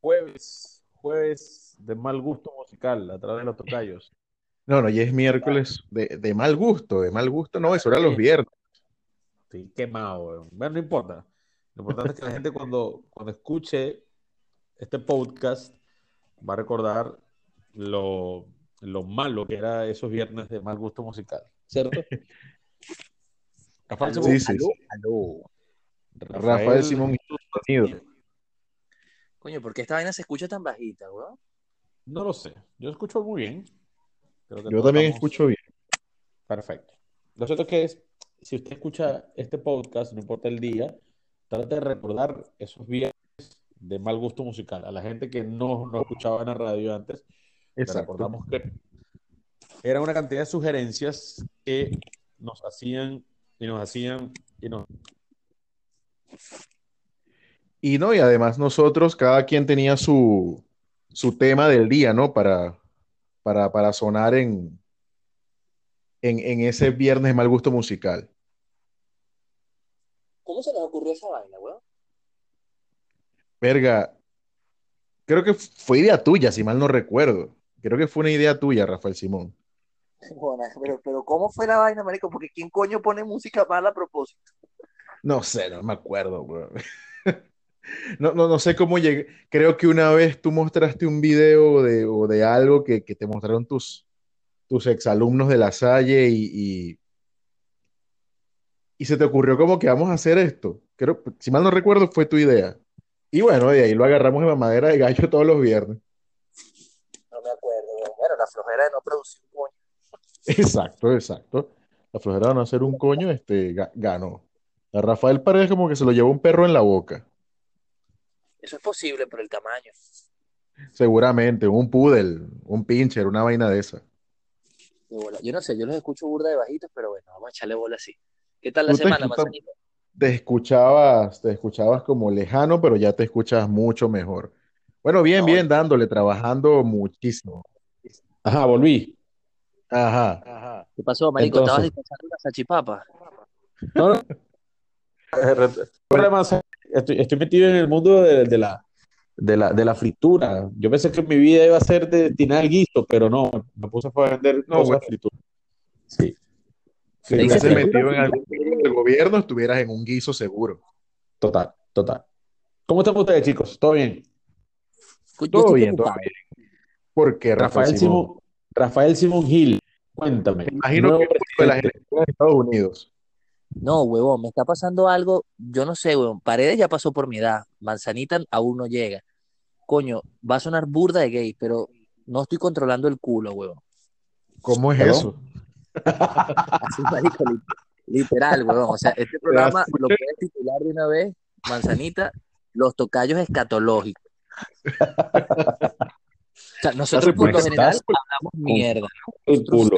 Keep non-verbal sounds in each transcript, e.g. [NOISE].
jueves, jueves de mal gusto musical a través de los tocayos. No, no, ya es miércoles de, de mal gusto, de mal gusto, no, eso era los viernes. Estoy quemado. Bueno, no importa. Lo importante es que la gente cuando, cuando escuche este podcast va a recordar lo, lo malo que era esos viernes de mal gusto musical, ¿cierto? [LAUGHS] Rafael Simón, Sí, sí, sí. Rafael Simón y su sonido. Coño, ¿por qué esta vaina se escucha tan bajita, weón? No lo sé. Yo escucho muy bien. Creo que Yo también estamos- escucho bien. Perfecto. Lo cierto es que es, si usted escucha este podcast, no importa el día, trate de recordar esos viernes de mal gusto musical. A la gente que no, no escuchaba en la radio antes, recordamos que era una cantidad de sugerencias que nos hacían y nos hacían y nos Y no, y además nosotros, cada quien tenía su, su tema del día, ¿no? Para, para, para sonar en, en, en ese viernes de mal gusto musical. ¿Cómo se les ocurrió esa vaina, weón? Verga, creo que fue idea tuya, si mal no recuerdo. Creo que fue una idea tuya, Rafael Simón. [LAUGHS] Bueno, pero, pero ¿cómo fue la vaina, marico? Porque ¿quién coño pone música mala a propósito? No sé, no me acuerdo, weón. [LAUGHS] No, no, no sé cómo llegué. Creo que una vez tú mostraste un video de, o de algo que, que te mostraron tus, tus exalumnos de la Salle y, y, y se te ocurrió como que vamos a hacer esto. Creo, si mal no recuerdo, fue tu idea. Y bueno, de ahí lo agarramos de mamadera de gallo todos los viernes. No me acuerdo. Bueno, la flojera de no producir un coño. Exacto, exacto. La flojera de no hacer un coño, este, ga- ganó. A Rafael Paredes como que se lo llevó un perro en la boca. Eso es posible por el tamaño. Seguramente, un poodle, un pincher, una vaina de esa. Yo no sé, yo los escucho burda de bajitos, pero bueno, vamos a echarle bola así. ¿Qué tal la semana, Manzanito? Te escuchabas, te escuchabas como lejano, pero ya te escuchas mucho mejor. Bueno, bien, No, bien, dándole, trabajando muchísimo. Ajá, volví. Ajá. ¿Qué pasó, marico? ¿Estabas Entonces. descansando una salchipapa? No, no. [LAUGHS] Estoy, estoy metido en el mundo de, de la, de, la, de la fritura. Yo pensé que mi vida iba a ser destinada al guiso, pero no, me puse a vender No, cosas bueno. fritura. Sí. Si te hubieses metido en algún del gobierno, estuvieras en un guiso seguro. Total, total. ¿Cómo están ustedes, chicos? ¿Todo bien? Todo bien, todo bien. ¿Por qué, Rafael Rafael Simón? Simón, Rafael Simón Gil, cuéntame. Me imagino que fue de las elecciones de Estados Unidos. No, huevón, me está pasando algo, yo no sé, huevón. Paredes ya pasó por mi edad, Manzanita aún no llega. Coño, va a sonar burda de gay, pero no estoy controlando el culo, huevón. ¿Cómo es eso? [LAUGHS] Así, marico, li- literal, huevón. O sea, este [LAUGHS] programa lo puedes titular de una vez, Manzanita, los tocayos escatológicos. O sea, nosotros por lo Estás general con- hablamos mierda, El culo.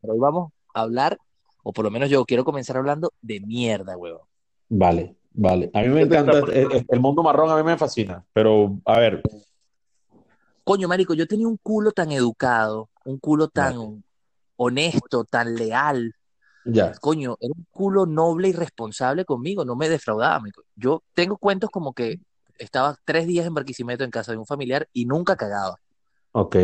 pero hoy vamos a hablar, o por lo menos yo quiero comenzar hablando de mierda, huevón. Vale, vale. A mí me encanta, el, el- mundo marrón a mí me fascina, pero a ver, Coño, marico, yo tenía un culo tan educado, un culo tan honesto, tan leal. ya. Coño, era un culo noble y responsable conmigo, no me defraudaba. marico. Yo tengo cuentos como que estaba tres días en Barquisimeto en casa de un familiar y nunca cagaba, Ok.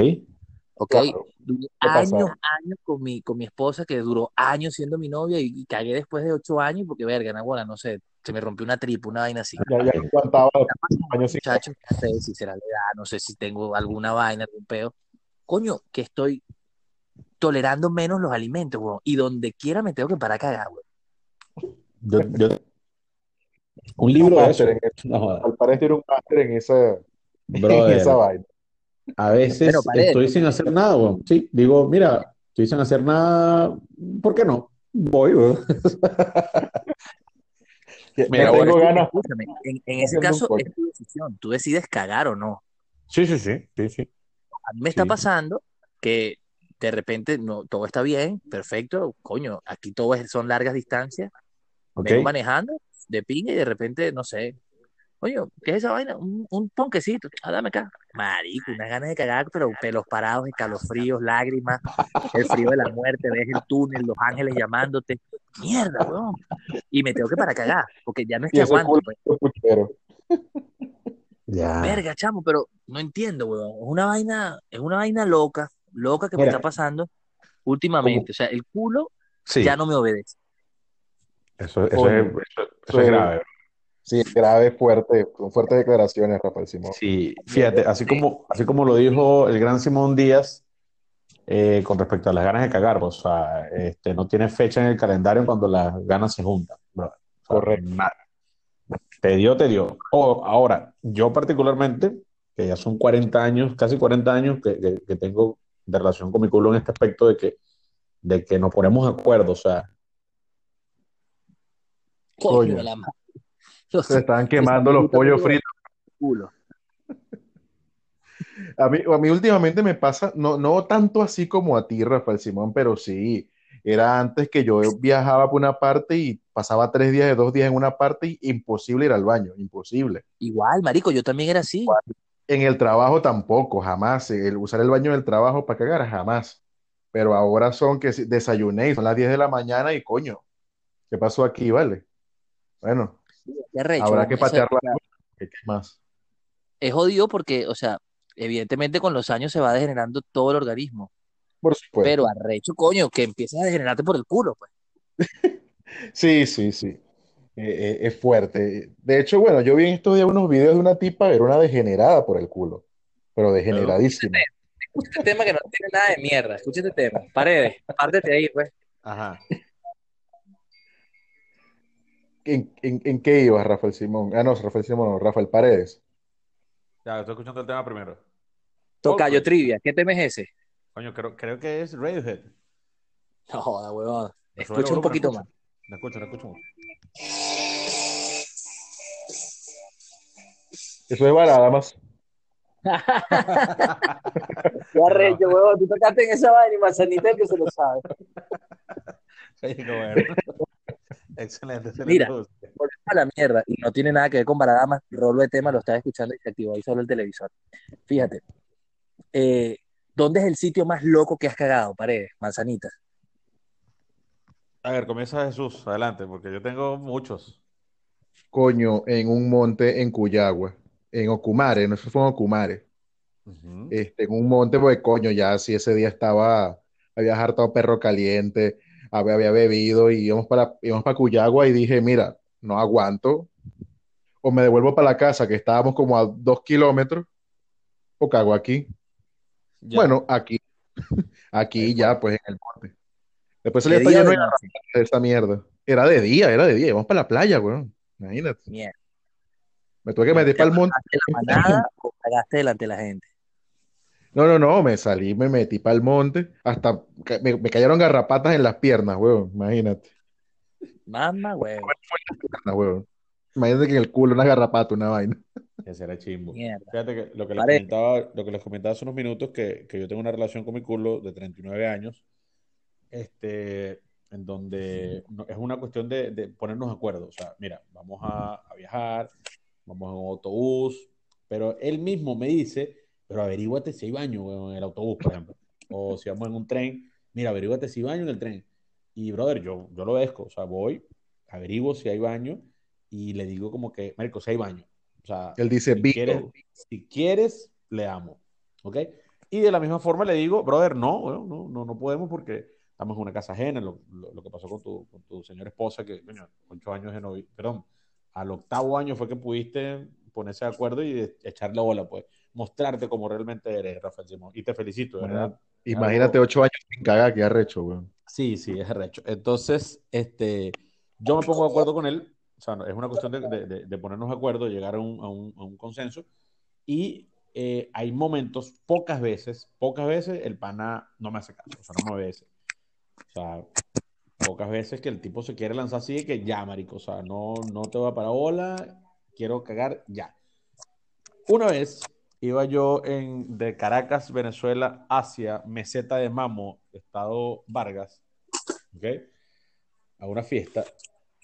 ¿Ok? Claro. Duré pasa? años, años con mi, con mi esposa, que duró años siendo mi novia y, y cagué después de ocho años porque, verga, Nahuala, no sé, se me rompió una tripa, una vaina así. Ya, ya aguantaba años Muchachos, no sé si será la edad, no sé si tengo alguna vaina, algún peo. Coño, que estoy tolerando menos los alimentos, weón. Y donde quiera me tengo que parar a cagar, weón. Yo, yo- un libro de eso. máster en eso. No jodas. Al parecer un máster en esa, en esa vaina. A veces estoy sin hacer nada, weón. Sí, digo, mira, estoy sin hacer nada, ¿por qué no? Voy, weón. [LAUGHS] Mira, bueno, tengo ganas. Escúchame, en, en ese caso es tu decisión. Tú decides cagar o no. Sí, sí, sí, sí, sí. A mí me está Sí. pasando que de repente no, todo está bien, perfecto. Coño, aquí todo es- son largas distancias. Ok. Vengo manejando de pinga y de repente, no sé. Coño, ¿qué es esa vaina? Un, un ponquecito. Ah, dame acá. Marico, unas ganas de cagar, pero pelos parados, escalofríos, lágrimas, el frío de la muerte, ves el túnel, los ángeles llamándote. Mierda, weón. Y me tengo que para cagar, porque ya no es que aguanto. pues. Ya. Verga, chamo, pero no entiendo, weón. Es una vaina, es una vaina loca, loca que me está pasando últimamente. O sea, el culo Sí, ya no me obedece. eso, eso es, eso- eso es grave. Sí, grave, fuerte, con fuertes declaraciones, Rafael Simón. Sí, fíjate, así como, así como lo dijo el gran Simón Díaz eh, con respecto a las ganas de cagar, o sea, este, no tiene fecha en el calendario cuando las ganas se juntan. bro. O sea, Correcto. nada. Te dio, te dio. O, ahora, yo particularmente, que ya son 40 años, casi 40 años que, que- que tengo de relación con mi culo en este aspecto de que, de que nos ponemos de acuerdo, o sea, Coño, la madre. [LAUGHS] Los Se están quemando los pollos fritos. culo. [LAUGHS] A mí, a mí últimamente me pasa, no, no tanto así como a ti, Rafael Simón, pero sí, era antes que yo viajaba por una parte y pasaba tres días de dos días en una parte y imposible ir al baño, imposible. Igual, marico, yo también era así. En el trabajo tampoco, jamás. El usar el baño en el trabajo para cagar, jamás. Pero ahora son que desayuné son las 10 de la mañana y coño, ¿qué pasó aquí, vale? Bueno, Qué arrecho, habrá que patear la o sea, ¿Qué más? es jodido porque, o sea, evidentemente con los años se va degenerando todo el organismo. Por supuesto. Pero arrecho, coño, que empiezas a degenerarte por el culo, pues. [LAUGHS] Sí, sí, sí. Eh, eh, es fuerte. De hecho, bueno, yo vi en estos días unos videos de una tipa, era una degenerada por el culo, pero degeneradísima. Escucha este tema que no tiene nada de mierda. Escucha este tema. Paredes, pártete ahí, pues. ajá. ¿En, en, en qué ibas, Rafael Simón? Ah, no, Rafael Simón, no, Rafael Paredes. Ya, estoy escuchando el tema primero. Tocayo Coldplay. trivia. ¿Qué tema es ese? Coño, creo, creo que es Radiohead. No joda, huevón. Escucha un poquito más. escucho. No escucho, no escucho. Eso es varada más. [LAUGHS] Qué arrecho, huevón. Tú tocaste en esa vaina y Manzanita que se lo sabe. [LAUGHS] Excelente, excelente. Mira. A la mierda y no tiene nada que ver con Baradamas. Rolo de tema lo estaba escuchando y se activó ahí solo el televisor. Fíjate, eh, ¿dónde es el sitio más loco que has cagado, Paredes? Manzanita. A ver, comienza Jesús, adelante, porque yo tengo muchos. Coño, en un monte en Cuyagua, en Ocumare, no eso fue en Ocumare. Ujú. Este, en un monte, pues coño, ya si ese día estaba, había hartado perro caliente, había, bebido y íbamos para, íbamos para Cuyagua y dije, mira, no aguanto, o me devuelvo para la casa, que estábamos como a dos kilómetros, o cago aquí. Ya. Bueno, aquí, [LAUGHS] aquí ya, pues en el monte. Después ¿Qué salía día lleno de de esta mierda. Era de día, era de día, íbamos para la playa, weón. Imagínate. Mierda. Me tuve que meter para el monte. ¿Cagaste la manada o cagaste delante de la gente? No, no, no, me salí, me metí para el monte, hasta me, me cayeron garrapatas en las piernas, weón, imagínate, Mamá, weón. Imagínate que en el culo una garrapata, una vaina. Ese era chimbo. Mierda. Fíjate que lo que les comentaba, lo que les comentaba hace unos minutos, que, que yo tengo una relación con mi culo de 39 años, este, en donde es una cuestión de, de ponernos de acuerdo. O sea, mira, vamos a, a viajar, vamos en un autobús, pero él mismo me dice, pero averíguate si hay baño weón, en el autobús, por ejemplo. O si vamos en un tren, mira, averíguate si hay baño en el tren. Y, brother, yo, yo lo obedezco, o sea, voy, averiguo si hay baño y le digo como que, Marco, si hay baño. O sea, Él dice, si quieres, si quieres, le damos. ¿Ok? Y de la misma forma le digo, brother, no, no, no, no podemos porque estamos en una casa ajena. Lo, lo- lo que pasó con tu, con tu señora esposa, que, coño, ocho años de novio, perdón, al octavo año fue que pudiste ponerse de acuerdo y echarle bola, pues, mostrarte como realmente eres, Rafael Simón. Y te felicito, ¿verdad? Imagínate ocho años sin cagar, qué arrecho, weón. Sí, sí, es arrecho. Entonces, este, yo me pongo de acuerdo con él. O sea, es una cuestión de, de- de- ponernos de acuerdo, llegar a un, a un- a un consenso. Y eh, hay momentos, pocas veces, pocas veces el pana no me hace caso, o sea, no me obedece. O sea, pocas veces que el tipo se quiere lanzar así que ya, marico, o sea, no, no te voy a parar bola, quiero cagar ya. Una vez iba yo en, de Caracas, Venezuela, hacia Meseta de Mamo, Estado Vargas, ¿ok? A una fiesta.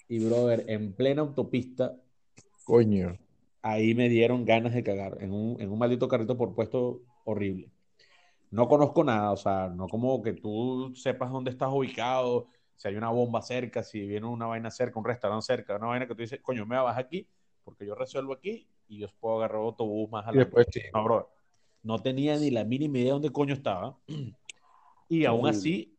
Y, brother, en plena autopista, Coño. ahí me dieron ganas de cagar en un, en un maldito carrito por puesto horrible. No conozco nada, o sea, no como que tú sepas dónde estás ubicado, si hay una bomba cerca, si viene una vaina cerca, un restaurante cerca, una vaina que tú dices, coño, me vas aquí porque yo resuelvo aquí y yo puedo agarrar autobús más adelante. después sí. No, bro. No tenía ni la mínima idea de dónde coño estaba. [CLEARS THROAT] Y aún así,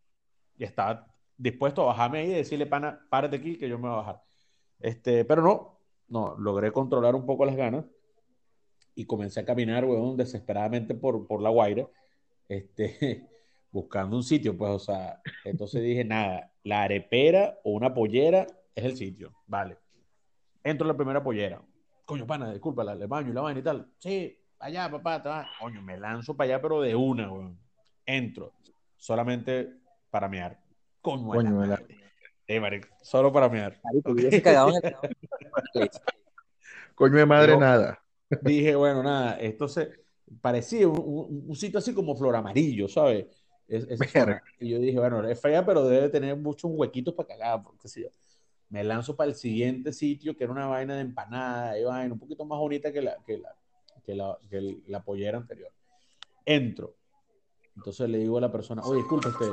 estaba dispuesto a bajarme ahí y decirle, pana, párate aquí que yo me voy a bajar. Este, pero no, no, logré controlar un poco las ganas y comencé a caminar, weón, desesperadamente por, por La Guaira, este, [LAUGHS] buscando un sitio, pues, o sea, entonces dije, [LAUGHS] nada, la arepera o una pollera es el sitio, vale. Entro a la primera pollera. Coño, pana, disculpa, la, el baño y la vaina y tal. Sí, allá, papá, te vas. Coño, me lanzo para allá, pero de una, weón. Entro, solamente para mear. Coño, Coño, de la- madre. Eh, marico, solo para mear. Marico, Ok. hubiese cagado en el [LAUGHS] Coño de madre, Pero- nada. Dije, bueno, nada, esto se parecía un, un- un sitio así como flor amarillo, ¿sabes? Es, zona. Y yo dije, bueno, es fea, pero debe tener muchos huequitos para cagar, porque si yo. Me lanzo para el siguiente sitio, que era una vaina de empanada, y vaina, un poquito más bonita que la, que la, que la, que la pollera anterior. Entro. Entonces le digo a la persona, oye, disculpe, usted,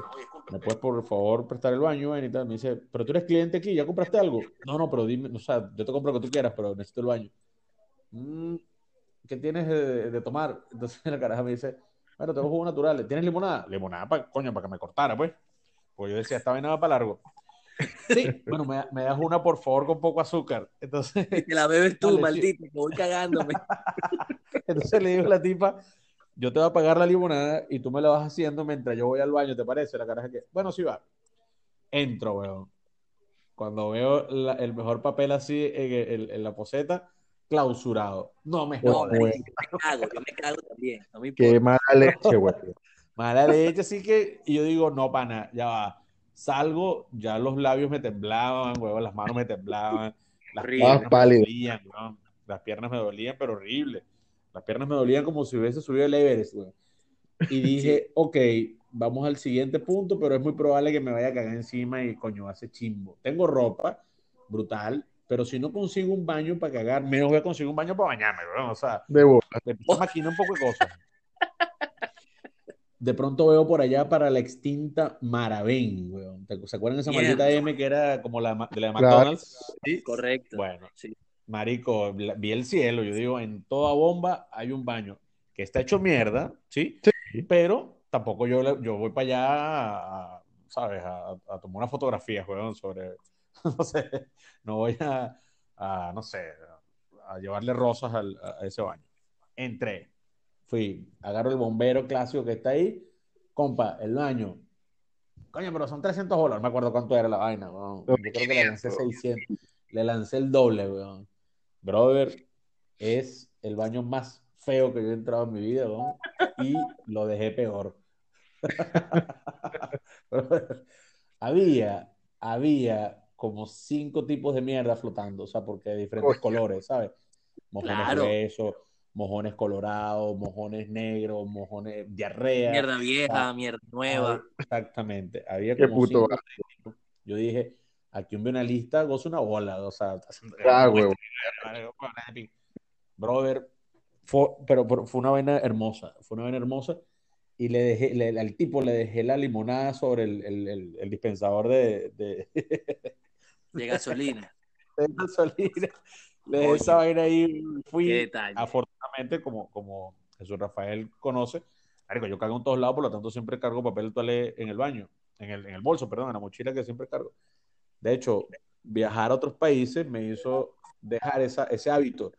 ¿me puedes por favor prestar el baño? y tal? Me dice, pero tú eres cliente aquí, ¿ya compraste algo? No, no, pero dime, o sea, yo te compro lo que tú quieras, pero necesito el baño. "Mm, ¿qué tienes de, de tomar? Entonces la caraja me dice, bueno, tengo jugos naturales. ¿Tienes limonada? Limonada, para, coño, para que me cortara, pues. Pues yo decía, esta vaina va para largo. [LAUGHS] Sí, bueno, me, me das una, por favor, con poco azúcar. Entonces, Te la bebes tú, [LAUGHS] Dale, sí. maldito, que voy cagándome. [LAUGHS] entonces le digo a la tipa, yo te voy a pagar la limonada y tú me la vas haciendo mientras yo voy al baño, ¿te parece? La caraja que, bueno, sí va. Entro, weón. Cuando veo la- el mejor papel así en, la poseta, clausurado. No me No, jodas. marico, yo me cago, yo me cago también. No me Qué mala leche, güey. Mala leche, así que, y yo digo, no, pana, ya va. Salgo, ya los labios me temblaban, huevón, las manos me temblaban, [LAUGHS] las Horrible. piernas Ah, me dolían, weón. Las piernas me dolían, pero horrible. Las piernas me dolían como si hubiese subido el Everest, weón. Y [LAUGHS] dije, ok, vamos al siguiente punto, pero es muy probable que me vaya a cagar encima y coño, hace chimbo. Tengo ropa, brutal, pero si no consigo un baño para cagar, menos voy a conseguir un baño para bañarme, weón. O sea, De bola. me empiezo a maquinar un poco de cosas. [LAUGHS] De pronto veo por allá para la extinta Maravén, weón. ¿Te- ¿Se acuerdan de esa maldita M que era como la de la de Claro. McDonald's? Sí. Correcto. Bueno, Sí. marico, vi el cielo. Yo digo, en toda bomba hay un baño que está hecho mierda, ¿sí? Sí. Pero tampoco yo, yo voy para allá, a- ¿sabes? A, a tomar una fotografía, weón, sobre, [LAUGHS] no sé, no voy a, a, no sé, a llevarle rosas al- a, a ese baño. Entré, fui, agarro el bombero clásico que está ahí, compa, el baño. Coño, pero son 300 dólares, no me acuerdo cuánto era la vaina, weón. Yo creo que le lancé 600, le lancé el doble, weón. Brother, es el baño más feo que yo he entrado en mi vida, weón, y lo dejé peor. [LAUGHS] había, había como cinco tipos de mierda flotando, o sea, porque de diferentes colores, ¿sabes? Mojones Claro. gruesos, mojones colorados, mojones negros, mojones diarrea. Mierda vieja, Ah, mierda nueva. Exactamente. Había Qué como puto cinco. Yo dije, aquí un analista goza una bola, o sea, Ah, huevo. brother, fue, pero, pero fue una vaina hermosa, fue una vaina hermosa y le dejé, le- al tipo le dejé la limonada sobre el, el- el- el dispensador de, de, [LAUGHS] De gasolina. de gasolina. Le dejé esa vaina ahí, fui, Qué afortunadamente, como, como Jesús Rafael conoce, marico, yo cargo en todos lados, por lo tanto siempre cargo papel toalé en el baño, en el, en el bolso, perdón, en la mochila que siempre cargo. De hecho, viajar a otros países me hizo dejar esa, ese hábito,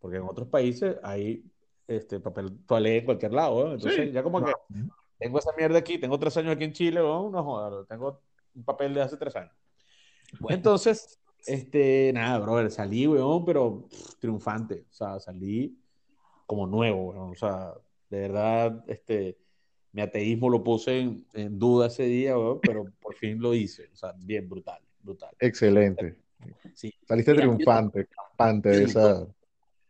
porque en otros países hay este, papel toalé en cualquier lado, ¿no? Entonces, Sí. ya como que tengo esa mierda aquí, tengo tres años aquí en Chile, ¿no? No jodas, tengo un papel de hace tres años. Entonces, [LAUGHS] este, nada, brother, salí, weón, pero pff, triunfante, o sea, salí como nuevo, o sea, de verdad, este, mi ateísmo lo puse en, en duda ese día, weón, pero por fin lo hice, o sea, bien, brutal, brutal. Excelente. Sí, Saliste Mira, triunfante, campante de esa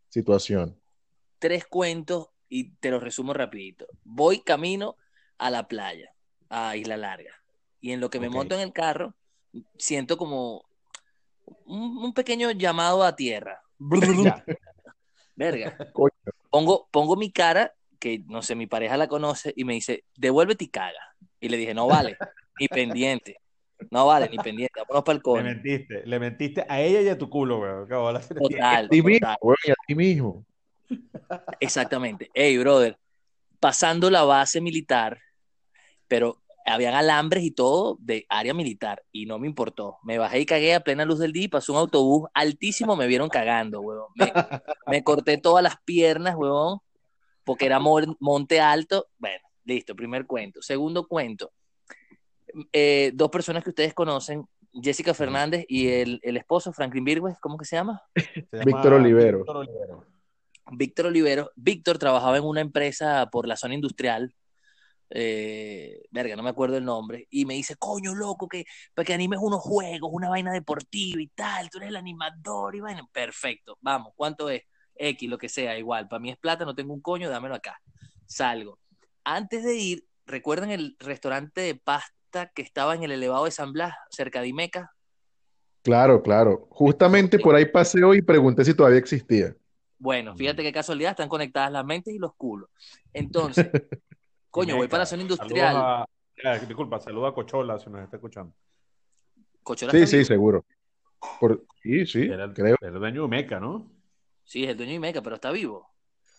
situación. Tres cuentos y te los resumo rapidito. Voy camino a la playa, a Isla Larga. Y en lo que me monto en el carro, siento como un, un pequeño llamado a tierra. [LAUGHS] Verga. Coño. Pongo, pongo mi cara, que no sé, mi pareja la conoce, y me dice, devuélvete y caga. Y le dije, no vale, ni pendiente. No vale, ni pendiente. Vámonos para el le coño. mentiste, le mentiste a ella y a tu culo, weón. Total, A ti mismo, a ti mismo. Exactamente. Hey, brother, pasando la base militar, pero habían alambres y todo de área militar y no me importó. Me bajé y cagué a plena luz del día y pasó un autobús altísimo, me vieron cagando, huevón. Me, me corté todas las piernas, huevón, porque era mon- monte alto. Bueno, listo, primer cuento. Segundo cuento. Eh, dos personas que ustedes conocen, Jessica Fernández y el, el esposo, Franklin Virgües, ¿cómo que se llama? Se llama Víctor Olivero. Víctor Olivero. Víctor Olivero. Víctor trabajaba en una empresa por la zona industrial. Eh, verga, no me acuerdo el nombre. Y me dice, coño, loco, que para que animes unos juegos, una vaina deportiva y tal. Tú eres el animador y vaina. Perfecto, vamos, ¿cuánto es? X, lo que sea, igual. Para mí es plata, no tengo un coño, dámelo acá. Salgo. Antes de ir, ¿recuerdan el restaurante de pasta que estaba en el elevado de San Blas, cerca de Imeca? Claro, claro. Justamente por ahí pasé hoy y pregunté si todavía existía. Bueno, fíjate qué casualidad, están conectadas las mentes y los culos. Entonces, [LAUGHS] coño, voy Meca. para la zona Saludos industrial. a- eh, disculpa, saluda a Cochola si nos está escuchando. Cochola Sí, está sí, vivo. seguro. Por... Sí, sí, Era el, creo. El dueño de Meca, ¿no? Sí, es el dueño de Imeca, pero está vivo.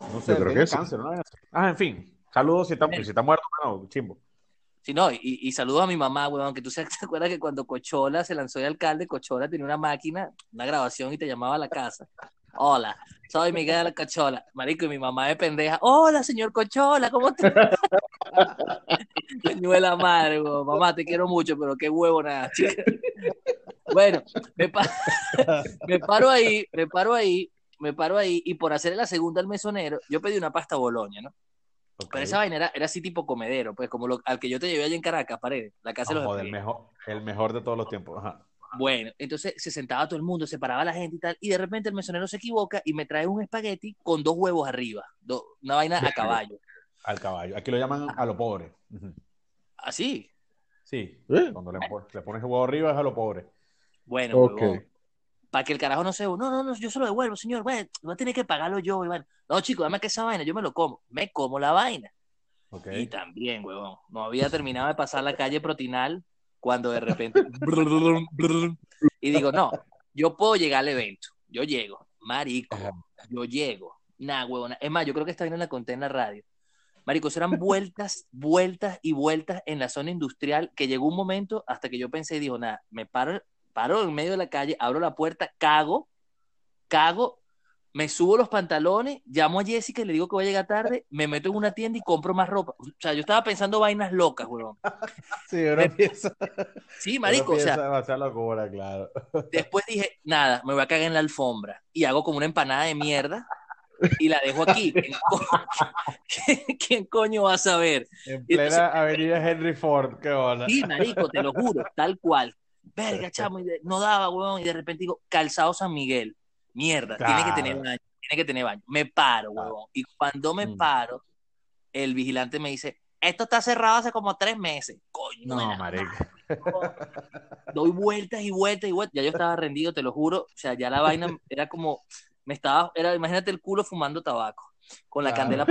No sé, Yo creo que sí. cáncer, ¿no? Ah, en fin. Saludos si está, si está muerto, no, chimbo. Sí, no, y, y saludo a mi mamá, weón, que tú [LAUGHS] se- te acuerdas que cuando Cochola se lanzó de alcalde, Cochola tenía una máquina, una grabación y te llamaba a la casa. Hola, soy Miguel Cochola. Marico, y mi mamá de pendeja. Hola, señor Cochola, ¿cómo estás? [LAUGHS] Señuela madre. Mamá, te quiero mucho, pero qué huevo nada, chica. Bueno, me, pa- [LAUGHS] me paro ahí, me paro ahí, me paro ahí, y por hacer la segunda al mesonero, yo pedí una pasta boloña, ¿no? Pero esa vaina era, era así tipo comedero, pues como lo, al que yo te llevé allá en Caracas, pared, la casa de los joder, el mejor, el mejor de todos los tiempos. Ajá. Bueno, entonces se sentaba todo el mundo, se paraba la gente y tal, y de repente el mesonero se equivoca y me trae un espagueti con dos huevos arriba, do- una vaina a caballo. Al caballo. Aquí lo llaman a lo pobre. Así. Sí. ¿Eh? Cuando le, pon- le pones el huevo arriba es a lo pobre. Bueno, Ok. Para que el carajo no se... No, no, no, yo se lo devuelvo, señor. Bueno, va a tener que pagarlo yo. Iván. No, chico, dame que esa vaina, yo me lo como. Me como la vaina. Y también, huevón, no había terminado de pasar la calle Protinal cuando de repente... y digo, no, yo puedo llegar al evento. Yo llego. Marico, yo llego. Nah, huevona. Es más, yo creo que esta vaina la conté en la radio. Marico, eran vueltas, vueltas y vueltas en la zona industrial que llegó un momento hasta que yo pensé y digo, nada, me paro, paro en medio de la calle, abro la puerta, cago, cago, me subo los pantalones, llamo a Jessica y le digo que voy a llegar tarde, me meto en una tienda y compro más ropa. O sea, yo estaba pensando vainas locas, huevón. [LAUGHS] Sí, uno Me- piensa. [LAUGHS] Sí, marico, o sea, locura, claro. [LAUGHS] después dije, nada, me voy a cagar en la alfombra y hago como una empanada de mierda y la dejo aquí. ¿Quién, co- ¿Quién coño va a saber? En plena entonces- avenida Henry Ford, qué onda. Sí, marico, te lo juro, tal cual. Verga, chamo, no daba, huevón, y de repente digo, calzado San Miguel. Mierda, tiene que Claro. tener baño, tiene que tener baño. Me paro, huevón. Y cuando me Mm. paro, el vigilante me dice, esto está cerrado hace como tres meses. Coño, No, marico. doy vueltas y vueltas y vueltas. Ya yo estaba rendido, te lo juro. O sea, ya la vaina era como, me estaba, era, imagínate el culo fumando tabaco, con la Claro. candela.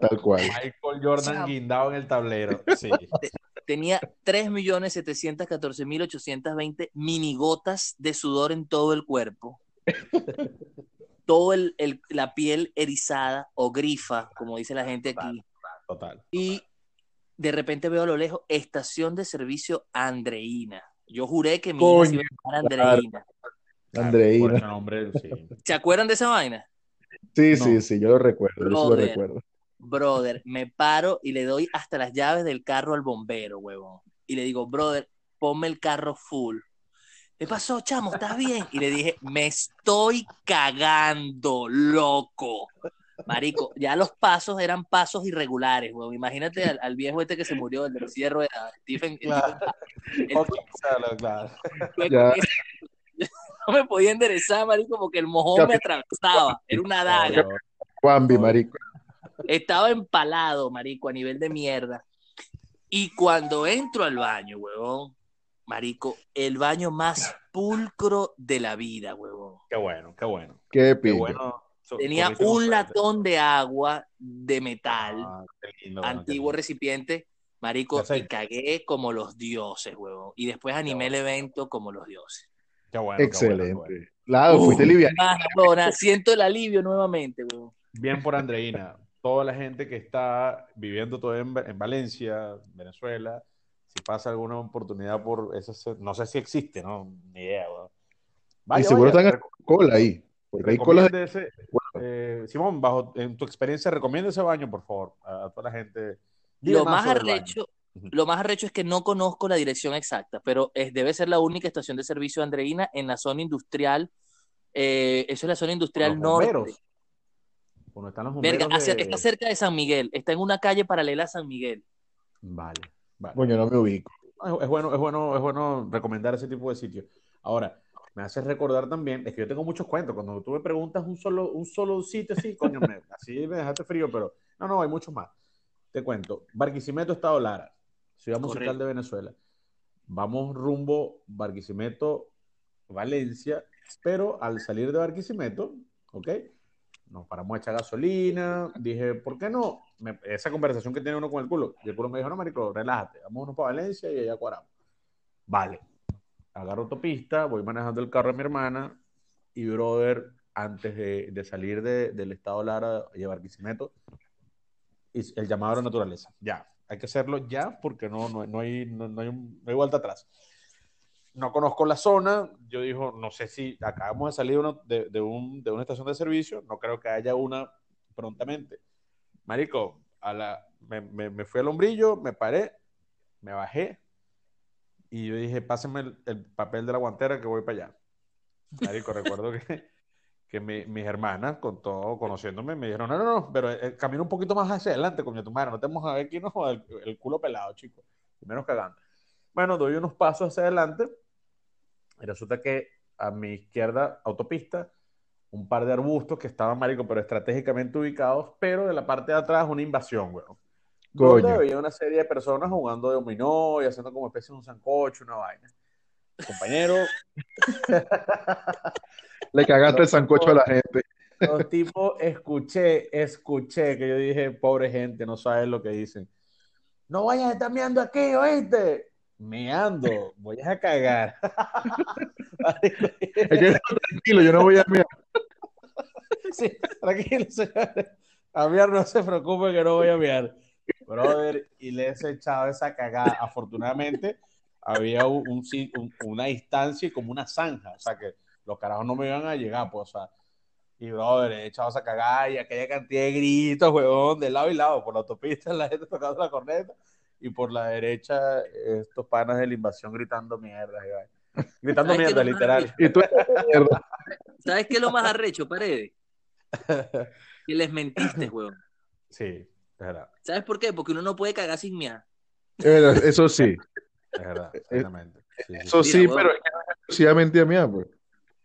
Tal cual. Michael Jordan guindado en el tablero. Sí. Tenía 3.714.820 minigotas de sudor en todo el cuerpo. [LAUGHS] Todo el, el- la piel erizada o grifa, como dice la gente aquí. Total. Y de repente veo a lo lejos estación de servicio Andreina. Yo juré que mi hija se iba a llamar Andreina. Andreina. [LAUGHS] nombre, sí. ¿Se acuerdan de esa vaina? Sí, No. sí, sí, yo lo recuerdo, yo sí lo recuerdo. Brother, me paro y le doy hasta las llaves del carro al bombero, huevón. Y le digo, brother, ponme el carro full. ¿Qué pasó, chamo? ¿Estás bien? Y le dije, me estoy cagando, loco. Marico, ya los pasos eran pasos irregulares, huevón. Imagínate al, al viejo este que se murió, el de la silla de ruedas, Stephen. el- el- claro, claro. [LAUGHS] no me podía enderezar, marico, porque el mojón me atravesaba. Era una daga. Juanvi, marico. Estaba empalado, marico, a nivel de mierda. Y cuando entro al baño, huevón, marico, el baño más pulcro de la vida, huevón. Qué bueno, qué bueno. Qué Qué bueno. Tenía un latón de agua de metal, Ah, lindo, antiguo recipiente, marico, y cagué como los dioses, huevón. Y después animé el evento como los dioses. Qué bueno, qué bueno, qué Excelente. bueno. Claro, Uh, fuiste liviano. Siento el alivio nuevamente, huevón. bien por Andreina. Toda la gente que está viviendo todo en, en Valencia, Venezuela, si pasa alguna oportunidad por esa, no sé si existe, no, ni idea. y seguro vaya, están en cola ahí. Porque hay colas de... ese- eh, Simón, bajo en tu experiencia, recomienda ese baño, por favor, a, toda la gente. Dile Lo más arrecho, lo más arrecho es que no conozco la dirección exacta, pero es, debe ser la única estación de servicio de Andreina en la zona industrial. eh, eso es la zona industrial los norte. están los Verga, hacia- de- está cerca de San Miguel, está en una calle paralela a San Miguel. Vale, vale. Coño, no me ubico. Es, es bueno, es bueno, es bueno recomendar ese tipo de sitios. Ahora, me hace recordar también, es que yo tengo muchos cuentos. Cuando tú me preguntas un solo, un solo sitio así, coño, me, [LAUGHS] así me dejaste frío, pero no, no, hay muchos más. Te cuento. Barquisimeto, Estado Lara, ciudad musical Correcto. de Venezuela. Vamos rumbo Barquisimeto, Valencia, pero al salir de Barquisimeto, ¿ok? Nos paramos a echar gasolina. Dije, ¿por qué no? Esa conversación que tiene uno con el culo. Y el culo me dijo, no, marico, relájate. Vámonos para Valencia y allá cuadramos. Vale. Agarro autopista, voy manejando el carro de mi hermana y, brother, antes de, salir de- del estado Lara y de Barquisimeto, y el llamado a la naturaleza. Ya. Hay que hacerlo ya porque no, no, no hay, no, hay, no hay vuelta atrás no conozco la zona, yo digo, no sé si acabamos de salir de, de un- de una estación de servicio, no creo que haya una prontamente. Marico, a la, me, me- me fui al hombrillo, me paré, me bajé y yo dije, pásenme el, el papel de la guantera que voy para allá. Marico, recuerdo que, [LAUGHS] que mi- mis hermanas, con todo, conociéndome, me dijeron, no, no, no, pero eh, camina un poquito más hacia adelante, coño, tu madre, no te vamos a ver aquí, no, el, el culo pelado, chico, menos cagando. Bueno, doy unos pasos hacia adelante y resulta que a mi izquierda, autopista, un par de arbustos que estaban, marico, pero estratégicamente ubicados, pero de la parte de atrás una invasión, weón. Donde había una serie de personas jugando de dominó y haciendo como especie de un sancocho, una vaina. Compañero, [LAUGHS] Le cagaste el sancocho a la gente. los tipos, escuché, escuché que yo dije, pobre gente, no sabes lo que dicen. No vayas a estar meando aquí, ¿oíste? Meando, voy a cagar. [LAUGHS] Tranquilo, yo no voy a mirar. Sí, tranquilo, señores. A miar no se preocupe que no voy a miar. Brother, y le he echado esa cagada. Afortunadamente, había un, un- una distancia y como una zanja. O sea que los carajos no me iban a llegar, pues, o sea. Y, brother, he echado esa cagada y aquella cantidad de gritos, huevón, de lado y lado. Por la autopista, la gente tocando la corneta. Y por la derecha, estos panas de la invasión gritando mierda. [LAUGHS] Gritando ¿Sabes qué mierda, literal. Y tú, mierda. [LAUGHS] ¿Sabes qué es lo más arrecho, Paredes? [LAUGHS] Que les mentiste, weón. Sí, es verdad. ¿Sabes por qué? Porque uno no puede cagar sin. Es verdad, Eso sí, Es verdad, exactamente. Sí, sí, eso sí. sí, Mira, pero es que no es exclusivamente a mí, pues.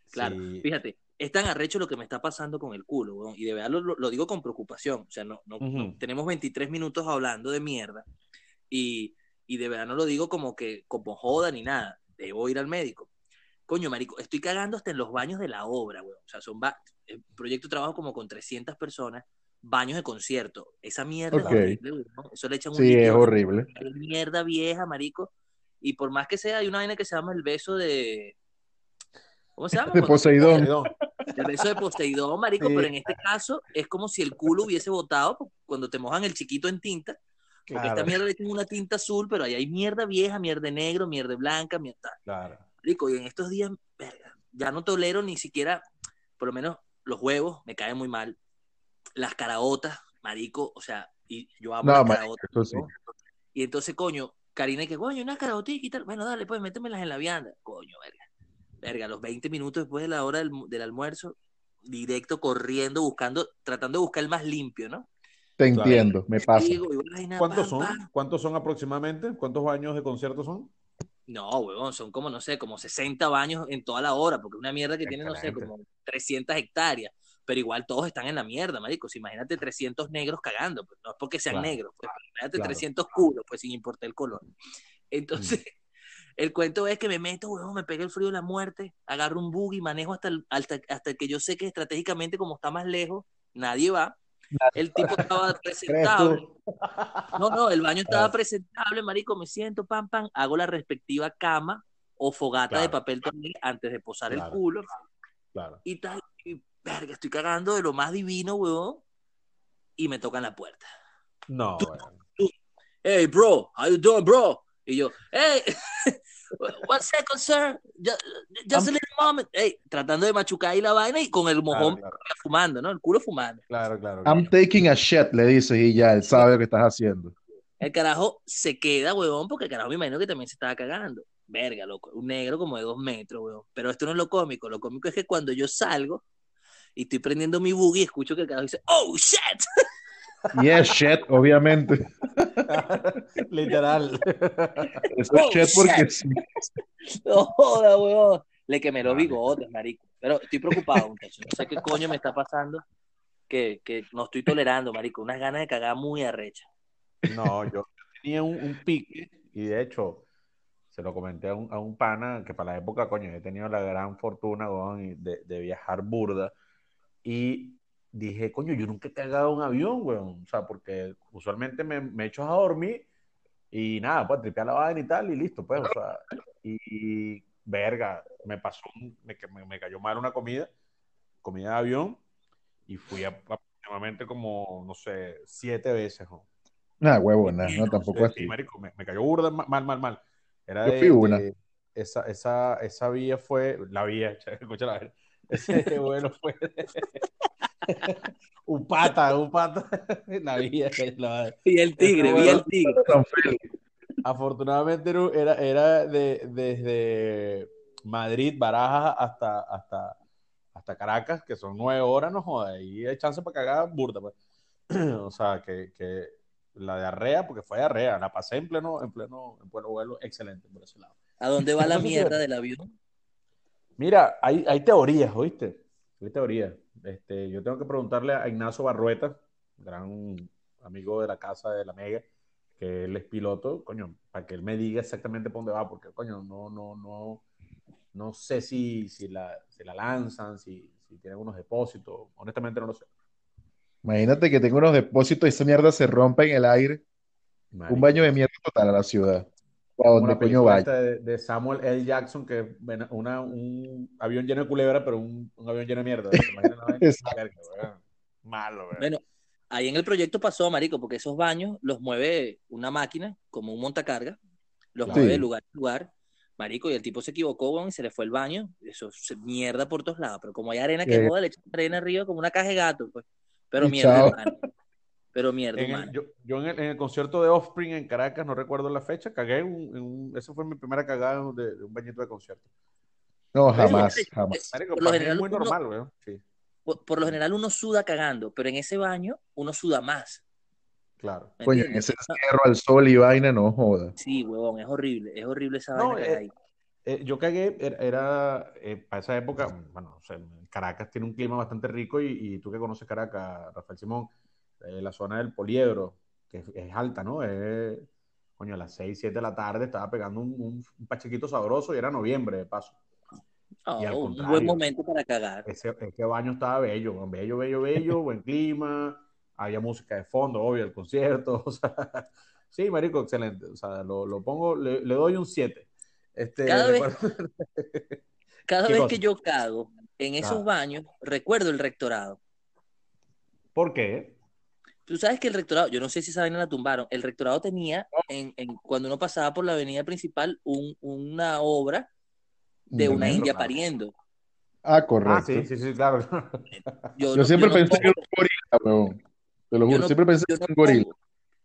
Claro, Sí. fíjate, es tan arrecho lo que me está pasando con el culo, weón, y de verdad lo, digo con preocupación. O sea, no, no- tenemos 23 minutos hablando de mierda y, y de verdad no lo digo como que como joda ni nada. Debo ir al médico. Coño, marico, estoy cagando hasta en los baños de la obra, weón. O sea, son ba- el proyecto de trabajo como con 300 personas, baños de concierto. Esa mierda es horrible, weón. Eso le echan un Sí, es horrible. es mierda vieja, marico. Y por más que sea, hay una vaina que se llama el beso de. ¿Cómo se [LAUGHS] llama? De Poseidón. El beso de Poseidón, marico, Sí. pero en este caso es como si el culo hubiese botado cuando te mojan el chiquito en tinta. Porque Claro, esta mierda le echan una tinta azul, pero ahí hay mierda vieja, mierda negro, mierda blanca, mierda. claro. Marico, y en estos días, verga, ya no tolero ni siquiera, por lo menos los huevos me caen muy mal. Las caraotas, marico, o sea, y yo amo No, las marico, caraotas. eso sí. Y entonces, coño, Karina, que coño, unas carotitas y tal. Bueno, dale, pues métemelas en la vianda. Coño, verga. Verga, los 20 minutos después de la hora del, del almuerzo, directo corriendo, buscando, tratando de buscar el más limpio, ¿no? Te entiendo, me pasa. Digo, y vaina, ¿Cuántos pam, son? pam. ¿Cuántos son aproximadamente? ¿Cuántos años de concierto son? No, huevón, son como, no sé, como 60 baños en toda la hora, porque es una mierda que tiene, no sé, como 300 hectáreas. Pero igual todos están en la mierda, marico. Si imagínate 300 negros cagando, pues no es porque sean Claro. negros, pues imagínate Claro. 300 culos, pues sin importar el color. Entonces, [LAUGHS] el cuento es que me meto, huevón, me pega el frío de la muerte, agarro un buggy, manejo hasta el, hasta, hasta el que yo sé que estratégicamente, como está más lejos, nadie va. El tipo estaba [LAUGHS] presentable. No, no, el baño estaba presentable, marico, me siento, pam, pam, hago la respectiva cama o fogata de papel también antes de posar Claro. el culo Claro. y tal. Y, verga, estoy cagando de lo más divino, huevón. y me tocan la puerta. No, weón. Hey, bro, how you doing, bro? Y yo, hey, [LAUGHS] one second, sir, just, just a little moment. Hey, tratando de machucar ahí la vaina y con el mojón Claro, fumando, ¿no? El culo fumando. claro, claro. I'm claro. taking a shit, le dices, y ya, él sabe lo que estás haciendo. El carajo se queda, huevón, porque el carajo me imagino que también se estaba cagando. Verga, loco. Un negro como de dos metros, huevón. Pero esto no es lo cómico. Lo cómico es que cuando yo salgo y estoy prendiendo mi buggy, escucho que el carajo dice, ¡Oh, shit! [LAUGHS] Yes, shit, obviamente. [LAUGHS] Literal. Eso es Oh, shit porque shit. sí. No joda, huevón. Le quemé los bigotes, marico. Pero estoy preocupado, muchachos. No sé qué coño me está pasando que, que no estoy tolerando, marico. Unas ganas de cagar muy arrechas. No, yo tenía un, un pique y de hecho se lo comenté a un, a un pana que para la época, coño, he tenido la gran fortuna, weón, de, de viajar burda y dije, coño, yo nunca he cagado un avión, weón, o sea, porque usualmente me, me echo a dormir y nada, pues tripear la vaina y tal y listo, pues, o sea, y, y, verga, me pasó, me, me, me cayó mal una comida, comida de avión y fui aproximadamente como, no sé, siete veces, weón. Nah, huevo, nah, no, tampoco Sí, así. sí, marico, me, me cayó burda ma- mal, mal, mal. Era Yo de- fui una. de- esa, esa, esa vía fue, la vía, [LAUGHS] escucha la. Ese [LAUGHS] vuelo fue un [LAUGHS] pata, un pata, [LAUGHS] la vía. la- Y el tigre, vi el tigre. Afortunadamente era, era, de, desde Madrid, Barajas hasta, hasta, hasta Caracas, que son nueve horas, no jodas, y hay chance para cagar burda, pues. [CLEARS THROAT] O sea, que, que la diarrea, porque fue diarrea, la pasé en pleno, en pleno, en pleno vuelo, excelente por ese lado. ¿A dónde va la [LAUGHS] mierda del avión? Mira, hay, hay teorías, ¿oíste? Hay teorías. Este, yo tengo que preguntarle a Ignacio Barrueta, gran amigo de la casa de la Mega, que él es piloto, coño, para que él me diga exactamente por dónde va, porque, coño, no, no, no, no sé si, si, la, si la lanzan, si, si tienen unos depósitos, honestamente no lo sé. Imagínate que tengo unos depósitos y esa mierda se rompe en el aire. Marico, Un baño de mierda total a la ciudad. ¿A como dónde la coño vaya? de, de Samuel L. Jackson, que una, un avión lleno de culebra, pero un, un avión lleno de mierda. Malo. Bueno, ahí en el proyecto pasó, marico, porque esos baños los mueve una máquina, como un montacarga, los Claro. mueve de lugar a lugar, marico, y el tipo se equivocó, y se le fue el baño, eso se mierda por todos lados, pero como hay arena que Eh. joda, le echan arena arriba como una caja de gato, pues, pero Y mierda pero mierda En el- yo yo en, el, en el concierto de Offspring en Caracas, no recuerdo la fecha, cagué en un, en un- esa fue mi primera cagada de, de un bañito de concierto. No, jamás, sí, jamás. Marico, Por lo mí es general, muy uno- normal, weón. Sí, Por, por lo general uno suda cagando, pero en ese baño uno suda más, claro. ¿me Coño, en ese encierro al sol y vaina, no joda. Sí, huevón, es horrible, es horrible esa No, vaina que hay eh, ahí. Eh, yo cagué, era, era, eh, para esa época, bueno, o sea, Caracas tiene un clima bastante rico y, y tú que conoces Caracas, Rafael Simón, eh, la zona del Poliedro, que es, es alta, ¿no? Es, coño, a las 6, 7 de la tarde estaba pegando un, un, un pachequito sabroso y era noviembre, de paso. y al Oh, un buen momento para cagar. Ese, ese baño estaba bello, bello, bello, bello, buen [LAUGHS] clima, había música de fondo, obvio, el concierto, [LAUGHS] o sea, sí, marico, excelente, o sea, lo, lo pongo, le, le doy un 7. Este, Cada vez- [LAUGHS] Cada ¿Qué vez que yo cago en esos Ah. baños, recuerdo el rectorado. ¿Por qué? Tú sabes que el rectorado, yo no sé si esa vaina la tumbaron, el rectorado tenía, en, en- cuando uno pasaba por la avenida principal, un- una obra de Un una india pariendo. Ah, correcto. Ah, sí, sí, sí, claro. Yo, Yo no- siempre yo no pensé que era un gorila, weón. Te lo juro, no- siempre pensé que era un gorila. pongo-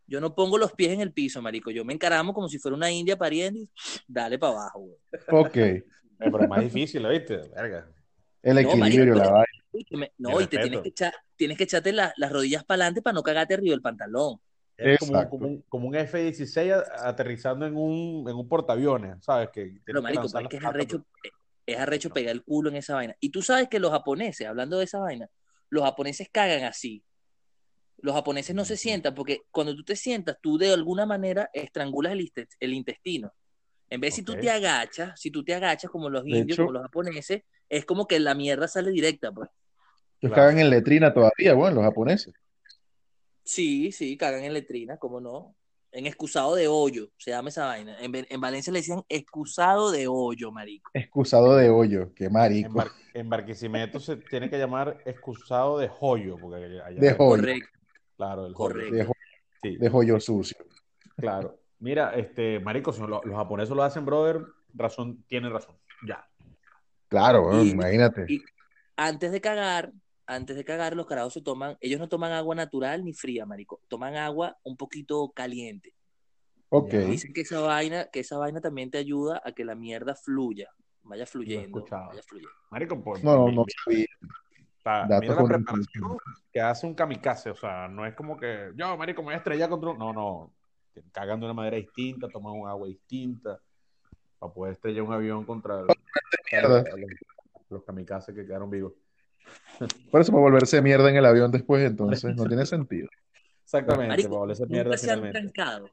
yo no pongo los pies en el piso, marico. Yo me encaramo como si fuera una india pariendo y [SNIFFS] dale para abajo, güey. Ok. Eh, Pero es más difícil, ¿viste? Verga. El No, equilibrio, marico, la vaina. Uy, que me- No, y te tienes que, echar, tienes que echarte la- las rodillas para adelante para no cagarte arriba del pantalón. Es como, como un, como un F-16 a- aterrizando en un, en un portaaviones, ¿sabes? Que Pero, marico, que es arrecho, es arrecho pegar el culo en esa vaina. Y tú sabes que los japoneses, hablando de esa vaina, los japoneses cagan así. Los japoneses no se sientan porque cuando tú te sientas, tú de alguna manera estrangulas el, inte- el intestino. En vez si tú te agachas, si tú te agachas como los De indios, hecho- como los japoneses, es como que la mierda sale directa, pues. Ellos Claro. cagan en letrina todavía, bueno, los japoneses. Sí, sí, cagan en letrina, ¿cómo no? En excusado de hoyo, se llama esa vaina. En, en Valencia le decían excusado de hoyo, marico. Excusado de hoyo, qué En, marico. Bar- en Barquisimeto se tiene que llamar excusado de joyo, porque allá De joyo. Correcto. Claro, el Correcto. joyo. De, jo- Sí, de joyo sucio. claro. Mira, este, marico, si los, los japoneses lo hacen, brother, razón, tienen razón. Ya. Claro, bueno, Y- imagínate. y- Antes de cagar, antes de cagar, los carajos se toman, ellos no toman agua natural ni fría, marico. Toman agua un poquito caliente. Ok. Ya. Dicen que esa vaina, que esa vaina también te ayuda a que la mierda fluya, vaya fluyendo, escuchado. vaya fluyendo. Marico, pues, No, no sabía. Datos mira la con preparación que hace un kamikaze. O sea, no es como que yo, marico, me voy a estrellar contra un... No, no. Cagan de una manera distinta, toman un agua distinta para poder estrellar un avión contra el- Mierda. los, los kamikazes que quedaron vivos. [LAUGHS] Por eso para volverse mierda en el avión después, entonces no tiene sentido. Exactamente, Marico, para volverse nunca mierda se han trancado.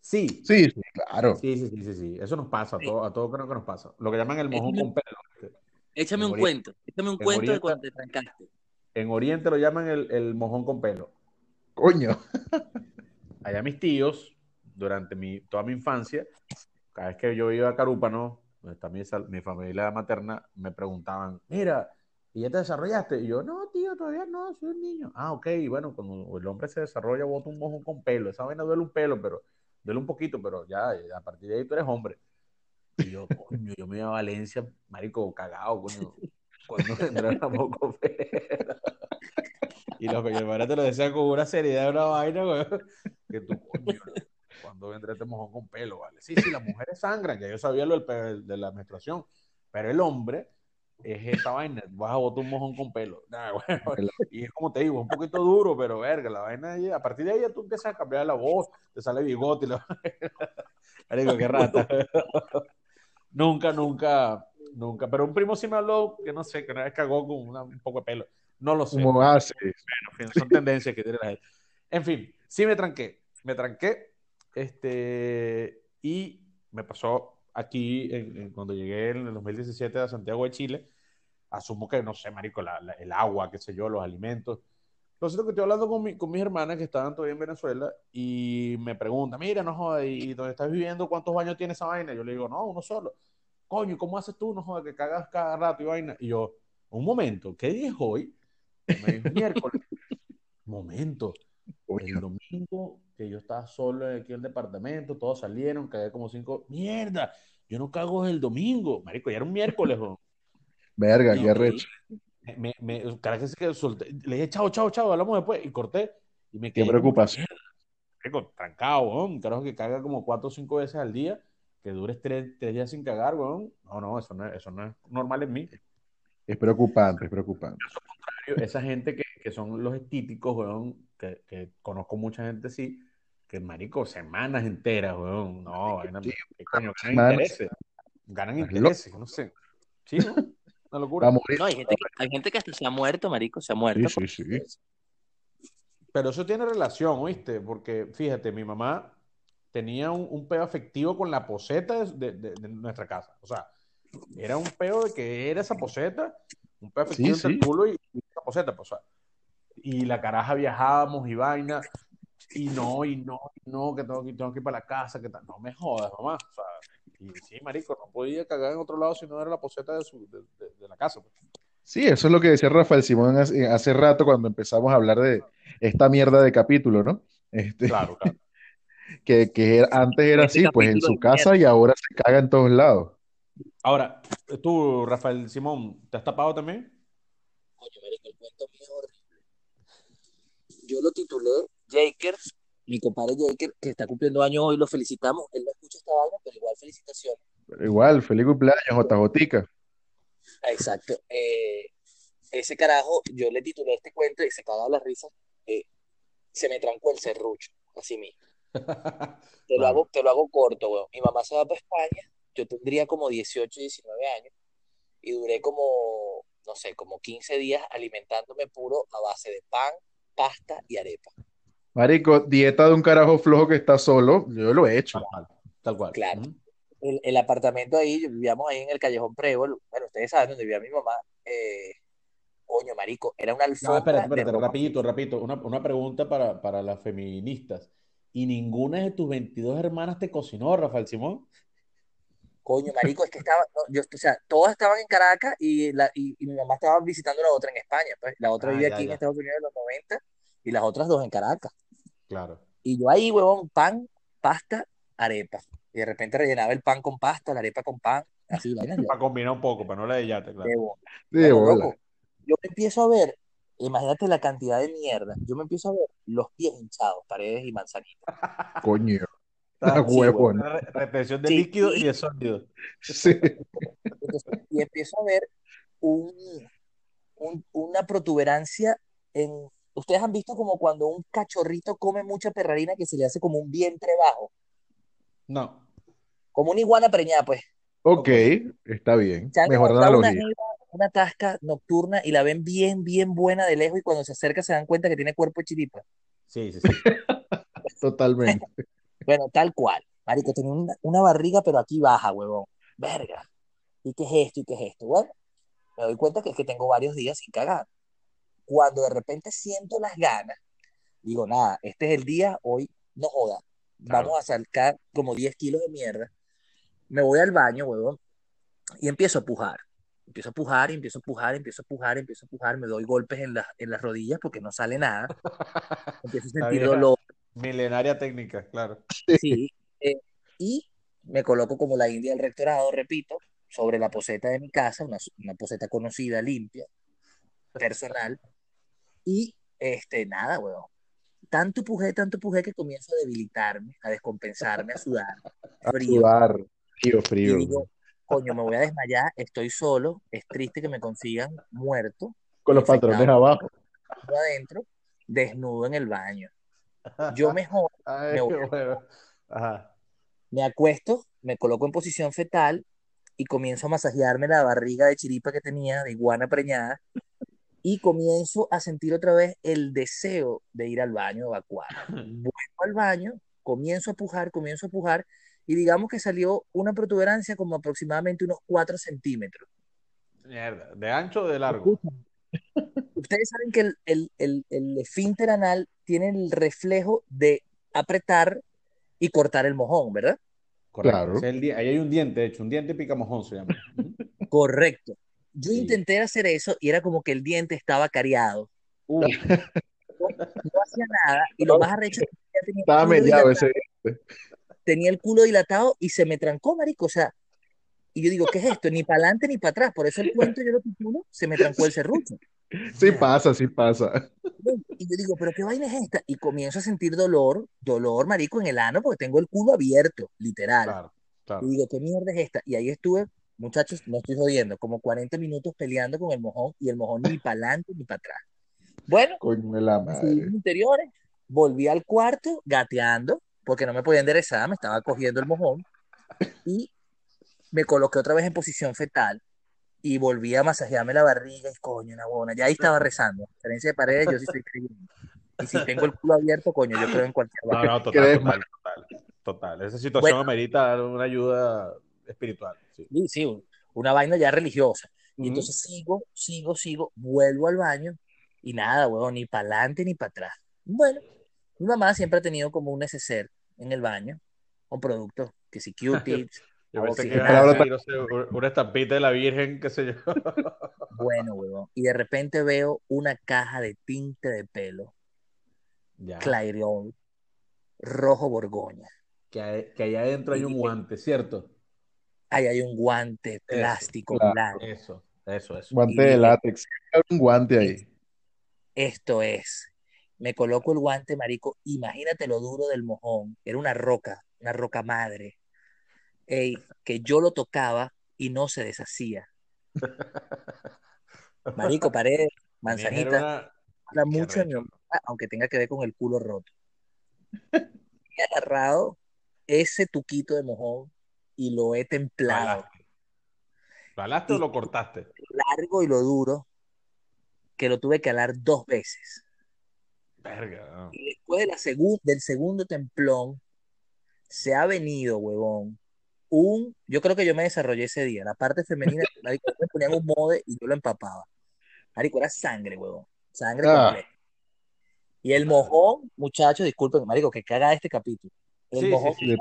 Sí, Sí, sí, claro. sí, sí, sí, sí, sí. Eso nos pasa, a todos a todo creo que nos pasa. Lo que llaman el mojón con pelo. Échame En un cuento, échame un en cuento de cuando te trancaste. En Oriente lo llaman el, el mojón con pelo. Coño. allá mis tíos, durante mi, toda mi infancia, cada vez que yo iba a Carúpano, donde está mi, mi familia materna, me preguntaban, mira, ¿y ya te desarrollaste? Y yo, no, tío, todavía no, soy un niño. Ah, ok, bueno, cuando el hombre se desarrolla, bota un mojón con pelo. Esa vaina duele un pelo, pero duele un poquito, pero ya, a partir de ahí tú eres hombre. Y yo, [LAUGHS] coño, yo me iba a Valencia, marico, cagado, coño. [LAUGHS] Cuando vendrá la moco pelo. Y los pequeños te lo decían con una seriedad, una vaina, güey, que tú, coño, cuando vendrá este mojón con pelo, ¿vale? Sí, sí, las mujeres sangran, ya yo sabía lo del de la menstruación, pero el hombre es esta vaina, vas a botar un mojón con pelo. [LAUGHS] Nah, güey, y es como te digo, es un poquito duro, pero verga, la vaina, ahí, a partir de ahí ya tú empiezas a cambiar la voz, te sale bigote y la [LAUGHS] Marico, qué rata. nunca, nunca, nunca. Pero un primo sí me habló que no sé, que una vez cagó con una- un poco de pelo. No lo sé. ¿Cómo haces? En fin, son tendencias que tiene la gente. En fin, sí me tranqué. Me tranqué. Este, y me pasó aquí en- en- cuando llegué en el 2017 a Santiago de Chile. Asumo que, no sé, marico, la- la- el agua, qué sé yo, los alimentos. Lo cierto que estoy hablando con, mi- con mis hermanas que estaban todavía en Venezuela y me preguntan, mira, no jodas, ¿y dónde estás viviendo? ¿Cuántos baños tiene esa vaina? Yo le digo, no, uno solo. Coño, ¿cómo haces tú? No jodas, que cagas cada rato y vaina. Y yo, un momento, ¿qué día es hoy? Me dijo, miércoles. [LAUGHS] Momento. El domingo que yo estaba solo aquí en el departamento, todos salieron, cagué como cinco. ¡Mierda! Yo no cago el domingo. Marico, ya era un miércoles. Verga, Y- qué arrecho. Me, me, que solté, le dije, chao, chao, chao, hablamos después, y corté. Y me Qué quedé como, preocupación. marico, trancado, weón. Carajo que caga como cuatro o cinco veces al día, que dures tres, tres días sin cagar, weón. No, no, eso no, es, eso no es normal en mí. Es preocupante, es preocupante. esa gente que, que son los estíticos, weón, que, que conozco mucha gente así, que marico, semanas enteras, weón. No, vaina, Sí, ¿qué coño? Ganan semanas. intereses. Ganan intereses, no sé. Sí, ¿no? Una locura. No, hay gente, que, hay gente que hasta se ha muerto, marico, se ha muerto. Sí, sí, sí. Pero eso tiene relación, ¿oíste? Porque fíjate, mi mamá tenía un, un peo afectivo con la poseta de, de- de nuestra casa. O sea, era un peo de que era esa poseta, un peo afectivo Sí, entre el sí. culo y, y esa poseta, pues, o sea. Y la caraja viajábamos y vaina, y no, y no, y no, que tengo que, tengo que ir para la casa, que tal. No me jodas, mamá. O sea, y sí, marico, no podía cagar en otro lado si no era la poseta de, su, de, de- de la casa. pues. Sí, eso es lo que decía Rafael Simón hace, hace rato cuando empezamos a hablar de esta mierda de capítulo, ¿no? Este, Claro, [LAUGHS] claro. que, que era- antes era Este así, pues en su casa y ahora se caga en todos lados. Ahora, tú, Rafael Simón, ¿te has tapado también? Coño, marico, el cuento mío es horrible. Yo lo titulé Jaker, mi compadre Jaker, que está cumpliendo años hoy, lo felicitamos. Él no escucha esta vaina, pero igual felicitaciones. Pero igual, feliz cumpleaños, JJ. Exacto. Eh, ese carajo, yo le titulé este cuento y se cagaba la risa. eh, se me trancó el serrucho, así mismo. [LAUGHS] Te lo hago, te lo hago corto, weón. Mi mamá se va para España, yo tendría como 18, 19 años, y duré como, no sé, como 15 días alimentándome puro a base de pan, pasta y arepa. Marico, dieta de un carajo flojo que está solo, yo lo he hecho. Tal cual. Tal cual. Claro. El, el apartamento ahí, vivíamos ahí en el Callejón Prevol, bueno, ustedes saben dónde vivía mi mamá, eh, coño, marico, era una No, alfombra espérate, de espérate, ropa. rapidito, rapidito. Una, una pregunta para, para las feministas. ¿Y ninguna de tus 22 hermanas te cocinó, Rafael Simón? Coño, marico, es que estaba, no, yo, o sea, todas estaban en Caracas y, la, y, y mi mamá estaba visitando la otra en España, pues. La otra Ah, vivía ya, aquí en. Estados Unidos en los 90 y las otras dos en Caracas. Claro. Y yo ahí, huevón, pan, pasta, arepa. Y de repente rellenaba el pan con pasta, la arepa con pan, así. Para combinar un poco, para no la de yate, claro. de bola. Sí, Bueno, bola. loco, yo me empiezo a ver, imagínate la cantidad de mierda, yo me empiezo a ver los pies hinchados, paredes y manzanitas. Coño. Está- Ah. Una retención de Sí. líquido y de sólido. Sí. Entonces, y empiezo a ver un, un- una protuberancia en... Ustedes han visto como cuando un cachorrito come mucha perrarina que se le hace como un vientre bajo, No. como una iguana preñada, pues. Ok, está bien. Mejor una analogía. jeva, una tasca nocturna y la ven bien, bien buena de lejos y cuando se acerca se dan cuenta que tiene cuerpo de chiripa. Sí, sí, sí. [LAUGHS] Totalmente. Bueno, tal cual. Marico, tenía una, una barriga, pero aquí baja, huevón. Verga. ¿Y qué es esto? ¿Y qué es esto? Bueno, me doy cuenta que es que tengo varios días sin cagar. Cuando de repente siento las ganas, digo, nada, este es el día, hoy no joda. Claro. Vamos a sacar como 10 kilos de mierda. Me voy al baño, huevón, y empiezo a pujar. Empiezo a pujar, y empiezo a pujar, empiezo a pujar, empiezo a pujar. Me doy golpes en, las en las rodillas porque no sale nada. [LAUGHS] Empiezo a La sentir dolor. Milenaria técnica, claro. Sí, eh, y me coloco como la India del rectorado, repito, sobre la poseta de mi casa, una, una poseta conocida, limpia, personal, y este, nada, weón. Tanto pujé, tanto pujé que comienzo a debilitarme, a descompensarme, a sudar, [LAUGHS] A frío, sudar. Frío, y frío. digo, coño, me voy a desmayar, estoy solo, es triste que me consigan muerto, Con los patrones abajo. adentro, desnudo en el baño. Yo mejor [LAUGHS] Ay, me voy qué bueno. Ajá. Me acuesto, me coloco en posición fetal y comienzo a masajearme la barriga de chiripa que tenía, de iguana preñada, y comienzo a sentir otra vez el deseo de ir al baño, evacuar. [LAUGHS] Vuelvo al baño, comienzo a pujar, comienzo a pujar, y digamos que salió una protuberancia como aproximadamente unos 4 centímetros. Mierda. ¿De ancho o de largo? Ustedes saben que el, el, el, el esfínter anal tiene el reflejo de apretar y cortar el mojón, ¿verdad? Correcto. Claro. Ahí hay un diente, de hecho, un diente picamojón se llama. [LAUGHS] Correcto. Yo Sí. intenté hacer eso y era como que el diente estaba cariado. Uh, No, no hacía nada y lo más arrecho es que ya tenía el Estaba culo mediado dilatado, ese. tenía el culo dilatado y se me trancó, marico. O sea, y yo digo, ¿qué es esto? Ni para adelante ni para atrás. Por eso el cuento yo lo titulo, se me trancó el serrucho. Sí pasa, sí pasa. Y yo digo, ¿pero qué vaina es esta? Y comienzo a sentir dolor, dolor, marico, en el ano porque tengo el culo abierto, literal. claro, claro. Y digo, ¿qué mierda es esta? Y ahí estuve, muchachos, no estoy jodiendo, como 40 minutos peleando con el mojón y el mojón ni para adelante ni para atrás. Bueno, de la madre. interiores, volví al cuarto gateando, porque no me podía enderezar, me estaba cogiendo el mojón, y me coloqué otra vez en posición fetal y volví a masajearme la barriga y coño, una buena. Ya ahí estaba rezando. A diferencia de paredes, yo sí soy creyente. Y si tengo el culo abierto, coño, yo creo en cualquier No, no, ¿Qué total, total, total, total. Esa situación Bueno. amerita una ayuda espiritual. Sí. Sí, sí, una vaina ya religiosa. Y Ujú. entonces sigo, sigo, sigo, vuelvo al baño y nada, huevón, ni para adelante ni para atrás. Bueno, mi mamá siempre ha tenido como un neceser en el baño con productos, que si [LAUGHS] Q-tips, Yo pensé que oxigenado. iba a Palabra decir, no sé, una estampita de la Virgen, qué sé yo. Bueno, huevón. Y de repente veo una caja de tinte de pelo, [LAUGHS] Ya. Clairol, rojo Borgoña. Que, hay- que allá adentro hay un guante, ¿cierto? Ahí hay un guante plástico claro. blanco. Eso, eso, eso. Guante Y de látex. Hay un guante ahí. Esto es. Me coloco el guante, marico. Imagínate lo duro del mojón. Era una roca, una roca madre. Ey, que yo lo tocaba y no se deshacía. [LAUGHS] Marico, pared, manzanita. Una- habla mucho de mi mamá, aunque tenga que ver con el culo roto. He agarrado ese tuquito de mojón y lo he templado, ¿Balaste? ¿Balaste o lo cortaste? largo y lo duro, que lo tuve que alar dos veces. Verga. no. Y después de la segu- del segundo templón, se ha venido, huevón, un, yo creo que yo me desarrollé ese día, la parte femenina, [LAUGHS] marico, me ponían un mode y yo lo empapaba. Marico, era sangre, huevón, sangre Ah. completa. Y el mojón, muchachos, disculpen, marico, que caga este capítulo. El Sí, sí, mojón sí.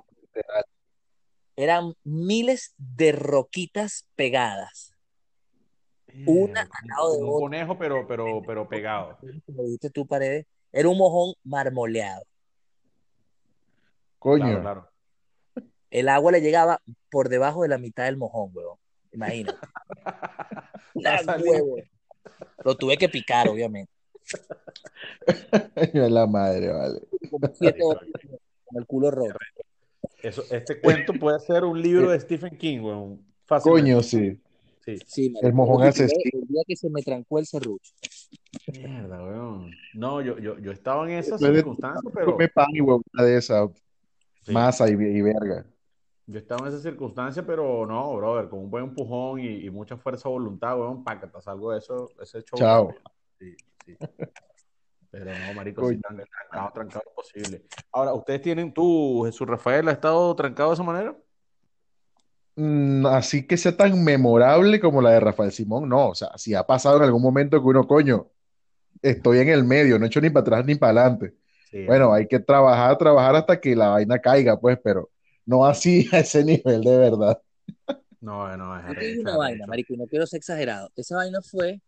eran miles de roquitas pegadas. Una al lado de un otra. conejo, pero, pero, pero pegado. Como dijiste tú, Paredes, Era un mojón marmoleado. Coño. Claro, claro. El agua le llegaba por debajo de la mitad del mojón, weón. Imagínate. [LAUGHS] Huevo. Lo tuve que picar, obviamente. Ay, la madre, vale. Como siete horas [LAUGHS] con el culo roto. Eso, este cuento puede ser un libro de Stephen King, weón. Fácilmente. Coño, sí. Sí. Sí. El mojón Yo asesino. El día que se me trancó el serrucho. Mierda, weón. No, yo, yo, yo estaba en esas circunstancias, pero Come pan y huevona de esa. sí. Masa y, y verga. Yo estaba en esas circunstancias, pero no, brother, con un buen empujón y, y mucha fuerza voluntad, weón, para que te salgo de eso, ese show. Chao. Sí, sí. Pero no, marico, sí, tan- trancado, trancado posible. Ahora, ¿ustedes tienen tú, Jesús Rafael, ha estado trancado de esa manera? Mm, así que sea tan memorable como la de Rafael Simón, no. O sea, si ha pasado en algún momento que uno, coño, estoy en el medio, no he hecho ni para atrás ni para adelante. Sí, Bueno, hay que trabajar, trabajar hasta que la vaina caiga, pues, pero no así [LAUGHS] a ese nivel de verdad. No, no, es arrecho, una es vaina, marico, y no quiero ser exagerado. Esa vaina fue,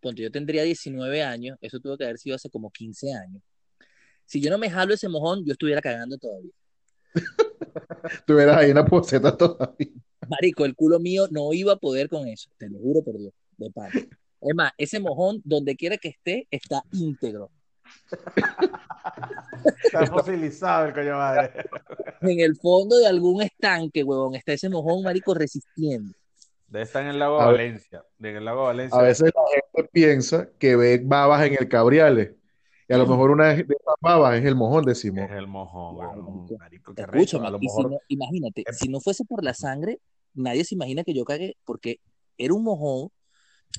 cuando yo tendría 19 años, eso tuvo que haber sido hace como 15 años. Si yo no me jalo ese mojón, yo estuviera cagando todavía. [LAUGHS] Tuvieras ahí una poseta todavía. Marico, el culo mío no iba a poder con eso, te lo juro por Dios, de pana. Es más, ese mojón, donde quiera que esté, está íntegro. Está fosilizado el coño madre. En el fondo de algún estanque, huevón, está ese mojón, marico, resistiendo. Debe estar en el lago de. Valencia. En el lago de Valencia. A veces la gente piensa que ve babas en el Cabriales. Y a lo mejor una de esas babas es el mojón de Simón. Es el mojón, weón. marico. Y si mejor. no- imagínate, si no fuese por la sangre, nadie se imagina que yo cagué, porque era un mojón,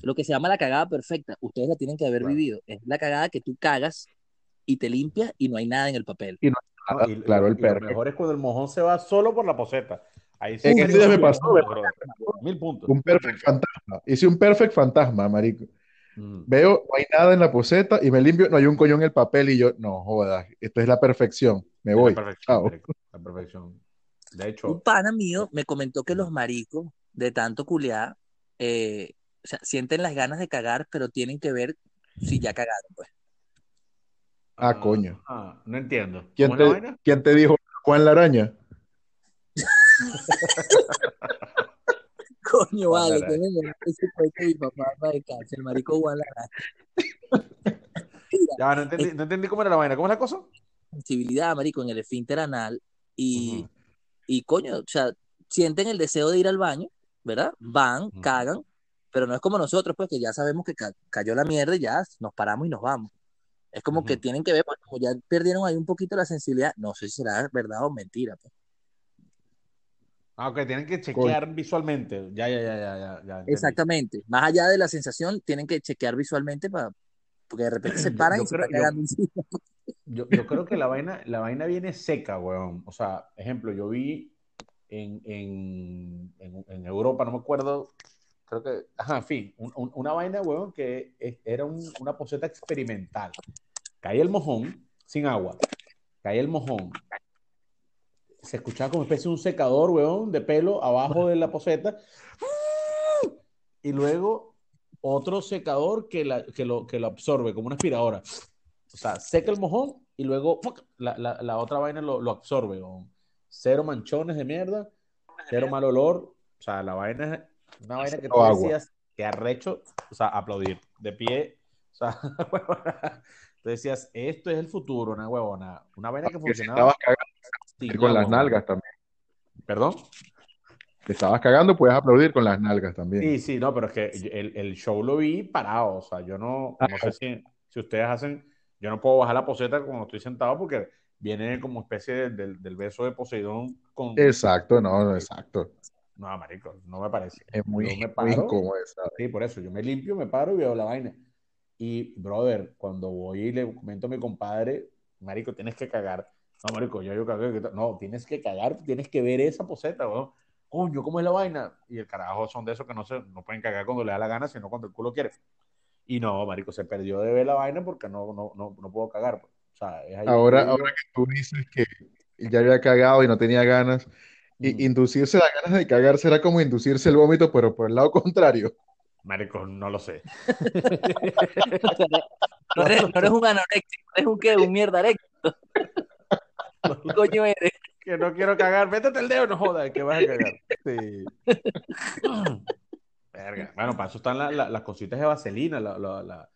lo que se llama la cagada perfecta. Ustedes la tienen que haber Claro. vivido. Es la cagada que tú cagas y te limpias y no hay nada en el papel. No, y- Claro, el y lo mejor es cuando el mojón se va solo por la poseta. Ahí sí estos días me pasó, brother. Mil puntos. Un perfect fantasma. Hice un perfect fantasma, marico. Mm. Veo, no hay nada en la poseta y me limpio, no hay un coño en el papel y yo, no jodas, esto es la perfección. Me voy. La perfección, la perfección. De Un hecho, pana mío me comentó que los maricos, de tanto culiar, eh, o sea, sienten las ganas de cagar, pero tienen que ver si ya cagaron, pues. Ah, coño. ah, no entiendo. ¿Quién ¿Cómo es la te, vaina? quién te dijo Juan la araña? [LAUGHS] Coño, vale, que me ese cuento mi papá para de cárcel, el marico Juan Lara. Ya, no entendí, no entendí cómo era la vaina. ¿Cómo es la cosa? sensibilidad, marico, en el esfínter anal y, y coño, o sea, sienten el deseo de ir al baño, ¿verdad? Van, cagan, pero no es como nosotros, pues que ya sabemos que ca- cayó la mierda y ya nos paramos y nos vamos. Es como que tienen que ver, pues, como ya perdieron ahí un poquito la sensibilidad, no sé si será verdad o mentira. pues. Ah, ok, tienen que chequear visualmente. Ya, ya, ya, ya, ya. Exactamente, más allá de la sensación, tienen que chequear visualmente para, porque de repente se [CLEARS THROAT] Yo- paran yo y se creo- yo- cagando encima. [LAUGHS] Yo, yo creo que la vaina, la vaina viene seca, weón. O sea, ejemplo, yo vi en, en, en, en Europa, no me acuerdo, creo que, ajá, en fin, un- un- una vaina, weón, que era un- una poseta experimental. Caía el mojón sin agua, caía el mojón. Se escuchaba como especie de un secador, weón, de pelo abajo de la poseta. Y luego otro secador que, la- que lo, que lo absorbe, como una aspiradora. O sea, seca el mojón y luego la, la- la otra vaina lo, lo absorbe. weón. Cero manchones de mierda, cero mal olor. O sea, la vaina es una vaina que tú agua. decías que arrecho, o sea, aplaudir, de pie. O sea, [LAUGHS] huevona. tú decías, esto es el futuro, una huevona. Una vaina que funcionaba estabas cagando con las nalgas también. ¿Perdón? Te estabas cagando, puedes aplaudir con las nalgas también. Sí, sí, no, pero es que el, el show lo vi parado, o sea, yo no, Ah, no sé si, si ustedes hacen, yo no puedo bajar la poseta cuando estoy sentado porque viene como especie de- del, del beso de Poseidón con... Exacto, no, no, exacto. No, marico, no me parece. Es muy, Yo me [LAUGHS] paro, incómodo esa. sí, por eso, yo me limpio, me paro y veo la vaina. Y, brother, cuando voy y le comento a mi compadre, marico, tienes que cagar. No, marico, ya yo cagué. No, tienes que cagar, tienes que ver esa poseta, weón. Coño, ¿cómo es la vaina? Y el carajo son de esos que no, se, no pueden cagar cuando le da la gana, sino cuando el culo quiere. Y no, marico, se perdió de ver la vaina porque no, no, no, no puedo cagar. pues. O sea, es ahí Ahora, que ahora que tú dices que ya había cagado y no tenía ganas, y inducirse las ganas de cagar será como inducirse el vómito, pero por el lado contrario. Marico, no lo sé. [LAUGHS] no, eres, no eres un anoréxico, eres un qué, un mierda erecto. ¿Qué [LAUGHS] coño eres? Que no quiero cagar. Métete el dedo, no jodas, que vas a cagar. Sí. [CLEARS THROAT] Verga. Bueno, para eso están la- la- las cositas de vaselina, la- la- la-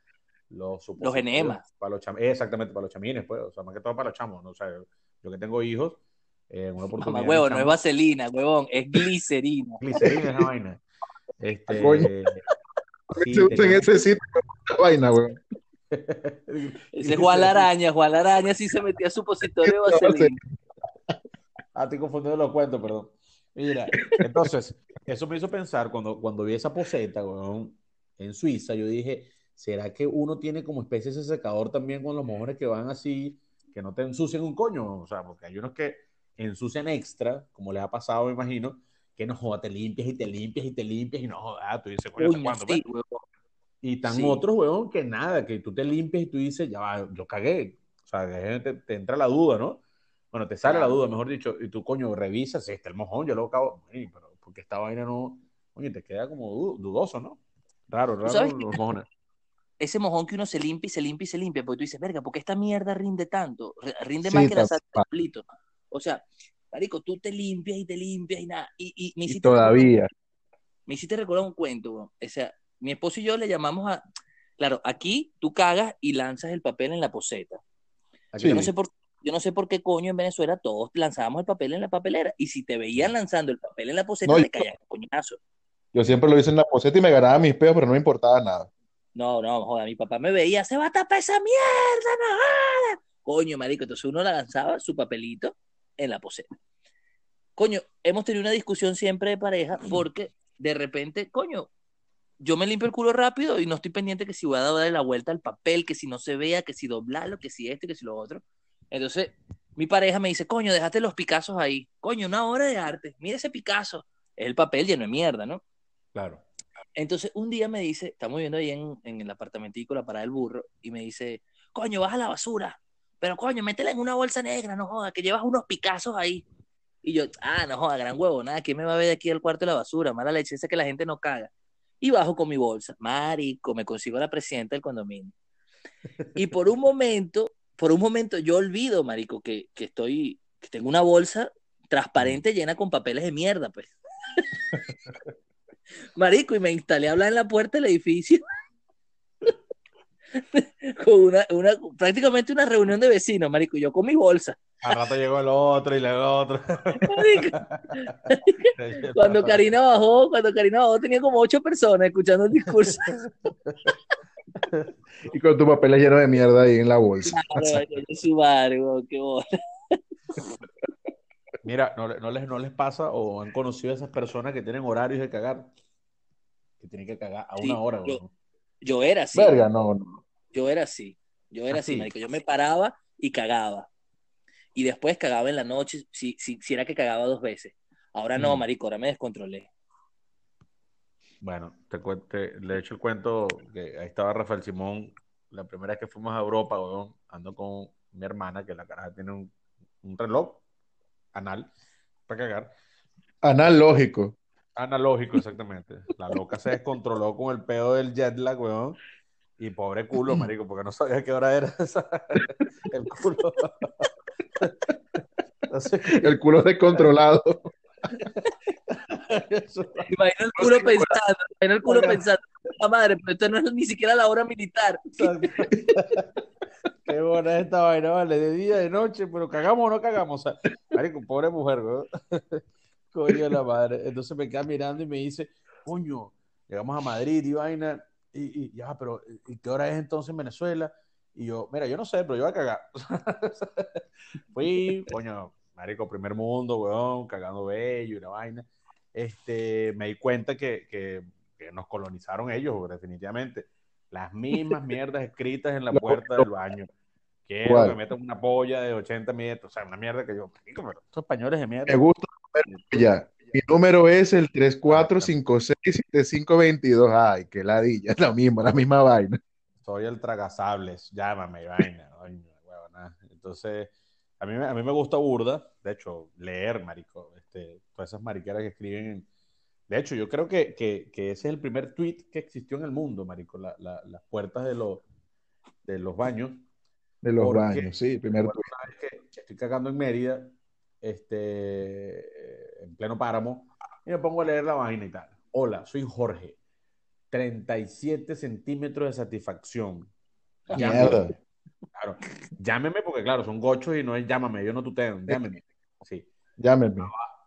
los, supositorios enemas. Para los cham- exactamente, para los chamines, pues. O sea, más que todo para los chamos. ¿no? O sea, yo, yo que tengo hijos, eh, una oportunidad. Mamá mi huevo, no es vaselina, huevón, es glicerina. [LAUGHS] Glicerina esa vaina. Este, Coño. sí, Se usa en ese sitio vaina, weón. Ese es Juan Araña, Juan Araña sí se metía supositorio de [LAUGHS] vaselina. Ah, estoy confundiendo los cuentos, perdón. Mira, entonces, eso me hizo pensar cuando, cuando vi esa poseta, weón, en Suiza, yo dije, ¿será que uno tiene como especie ese secador también con los mojores que van así, que no te ensucian un coño? O sea, porque hay unos que ensucian extra, como les ha pasado, me imagino, que no joda, te limpias y te limpias y te limpias y no joda, tú dices, coño, ¿hasta Coño, cuándo, sí, pues? huevón. Y tan Sí. otros, weón, que nada, que tú te limpias y tú dices, ya va, yo cagué. O sea, te, te entra la duda, ¿no? Bueno, te sale la duda, mejor dicho, y tú, coño, revisas, si está el mojón, yo lo acabo, pero porque esta vaina no, oye, te queda como du- dudoso, ¿no? Raro, raro sabes los mojones. Ese mojón que uno se limpia y se limpia y se limpia, porque tú dices, verga, ¿por qué esta mierda rinde tanto? Rinde Sí, más que la tal sal cual. del plito. O sea, marico, tú te limpias y te limpias y nada. Y, y me Y hiciste recordar- todavía. me hiciste recordar un cuento, weón. O sea, mi esposo y yo le llamamos a. Claro, aquí tú cagas y lanzas el papel en la poseta. Sí. Yo no sé por yo no sé por qué coño en Venezuela todos lanzábamos el papel en la papelera. Y si te veían lanzando el papel en la poseta, No, te caían coñazo. Yo siempre lo hice en la poseta y me ganaba mis peos, pero no me importaba nada. No, no, joda, mi papá me veía, se va a tapar esa mierda, no. Coño, marico, entonces uno lanzaba su papelito en la poseta. Coño, hemos tenido una discusión siempre de pareja [CLEARS THROAT] porque de repente, coño, yo me limpio el culo rápido y no estoy pendiente que si voy a darle la vuelta al papel, que si no se vea, que si doblarlo, que si esto, que si lo otro. Entonces, mi pareja me dice, coño, déjate los Picassos ahí. Coño, una obra de arte. Mira ese Picasso. El papel lleno de mierda, ¿no? Claro. Entonces, un día me dice, estamos viviendo ahí en, en el apartamentico, la parada del burro, y me dice, coño, baja la basura, pero coño, métela en una bolsa negra, no joda, que llevas unos picazos ahí. Y yo, ah, no joda, gran huevo, nada, ¿quién me va a ver aquí al cuarto de la basura? Mala leche, esa que la gente no caga. Y bajo con mi bolsa, marico, me consigo la presidenta del condominio. Y por un momento, por un momento yo olvido, marico, que, que estoy, que tengo una bolsa transparente llena con papeles de mierda, pues. [LAUGHS] Marico, y me instalé a hablar en la puerta del edificio. [LAUGHS] con una, una, prácticamente una reunión de vecinos, marico, yo con mi bolsa. Al rato llegó el otro y luego el otro. Marico, [LAUGHS] cuando Karina bajó, cuando Karina bajó tenía como ocho personas escuchando el discurso. [LAUGHS] Y con tu papel lleno de mierda ahí en la bolsa. Claro, weón, qué bola. Mira, ¿no, le- no les, ¿no les pasa o han conocido a esas personas que tienen horarios de cagar? Que tienen que cagar a Sí, una hora, yo-. Yo era así, Verga, no, no. Yo era así, yo era así, Así. marico, yo me paraba y cagaba. Y después cagaba en la noche, si, si, si era que cagaba dos veces. Ahora no, Mm. marico, ahora me descontrolé. Bueno, te, te- le he hecho el cuento que ahí estaba Rafael Simón, la primera vez que fuimos a Europa, weón, ando con mi hermana, que la caraja tiene un, un reloj anal para cagar. Analógico. Analógico, exactamente. La loca se descontroló con el pedo del jet lag, weón. Y pobre culo, [CLEARS THROAT] marico, porque no sabía qué hora era [LAUGHS] esa- el culo. [LAUGHS] Entonces, El culo descontrolado. Imagina el culo pensando, imagina el culo pensando, la madre, pero esto no es ni siquiera la hora militar. [LAUGHS] Qué buena es esta vaina, vale, de día, de noche, pero cagamos o no cagamos. O sea, marico, pobre mujer, weón. Coño de la madre. Entonces me queda mirando y me dice, coño, llegamos a Madrid y vaina, y, y ya, pero ¿y qué hora es entonces en Venezuela? Y yo, mira, yo no sé, pero yo voy a cagar. [LAUGHS] Fui, coño, marico, primer mundo, weón, cagando bello y una vaina. Este, me di cuenta que, que, que nos colonizaron ellos, definitivamente. Las mismas [LAUGHS] mierdas escritas en la puerta del baño. Quiero que me metan una polla de 80 metros, o sea, una mierda que yo, marico, pero estos españoles de mierda. Me gusta número ya. Mi número es el 34567522. Ay, qué ladilla. Es lo mismo, la misma vaina. Soy el tragasables, llámame, vaina, huevona. Entonces, a mí, me- a mí me gusta burda, de hecho, leer, marico, este, todas esas mariqueras que escriben en, De hecho, yo creo que, que, que ese es el primer tweet que existió en el mundo, marico, la- la- las puertas de, los de los baños. De los Porque- baños, sí, primer vez que estoy cagando en Mérida, este, eh, en pleno páramo, y me pongo a leer la vaina y tal. Hola, soy Jorge. 37 centímetros de satisfacción. Llámeme. Claro. Llámeme porque, claro, son gochos y no es llámame, yo no tuteo, llámeme. Sí. Llámenme.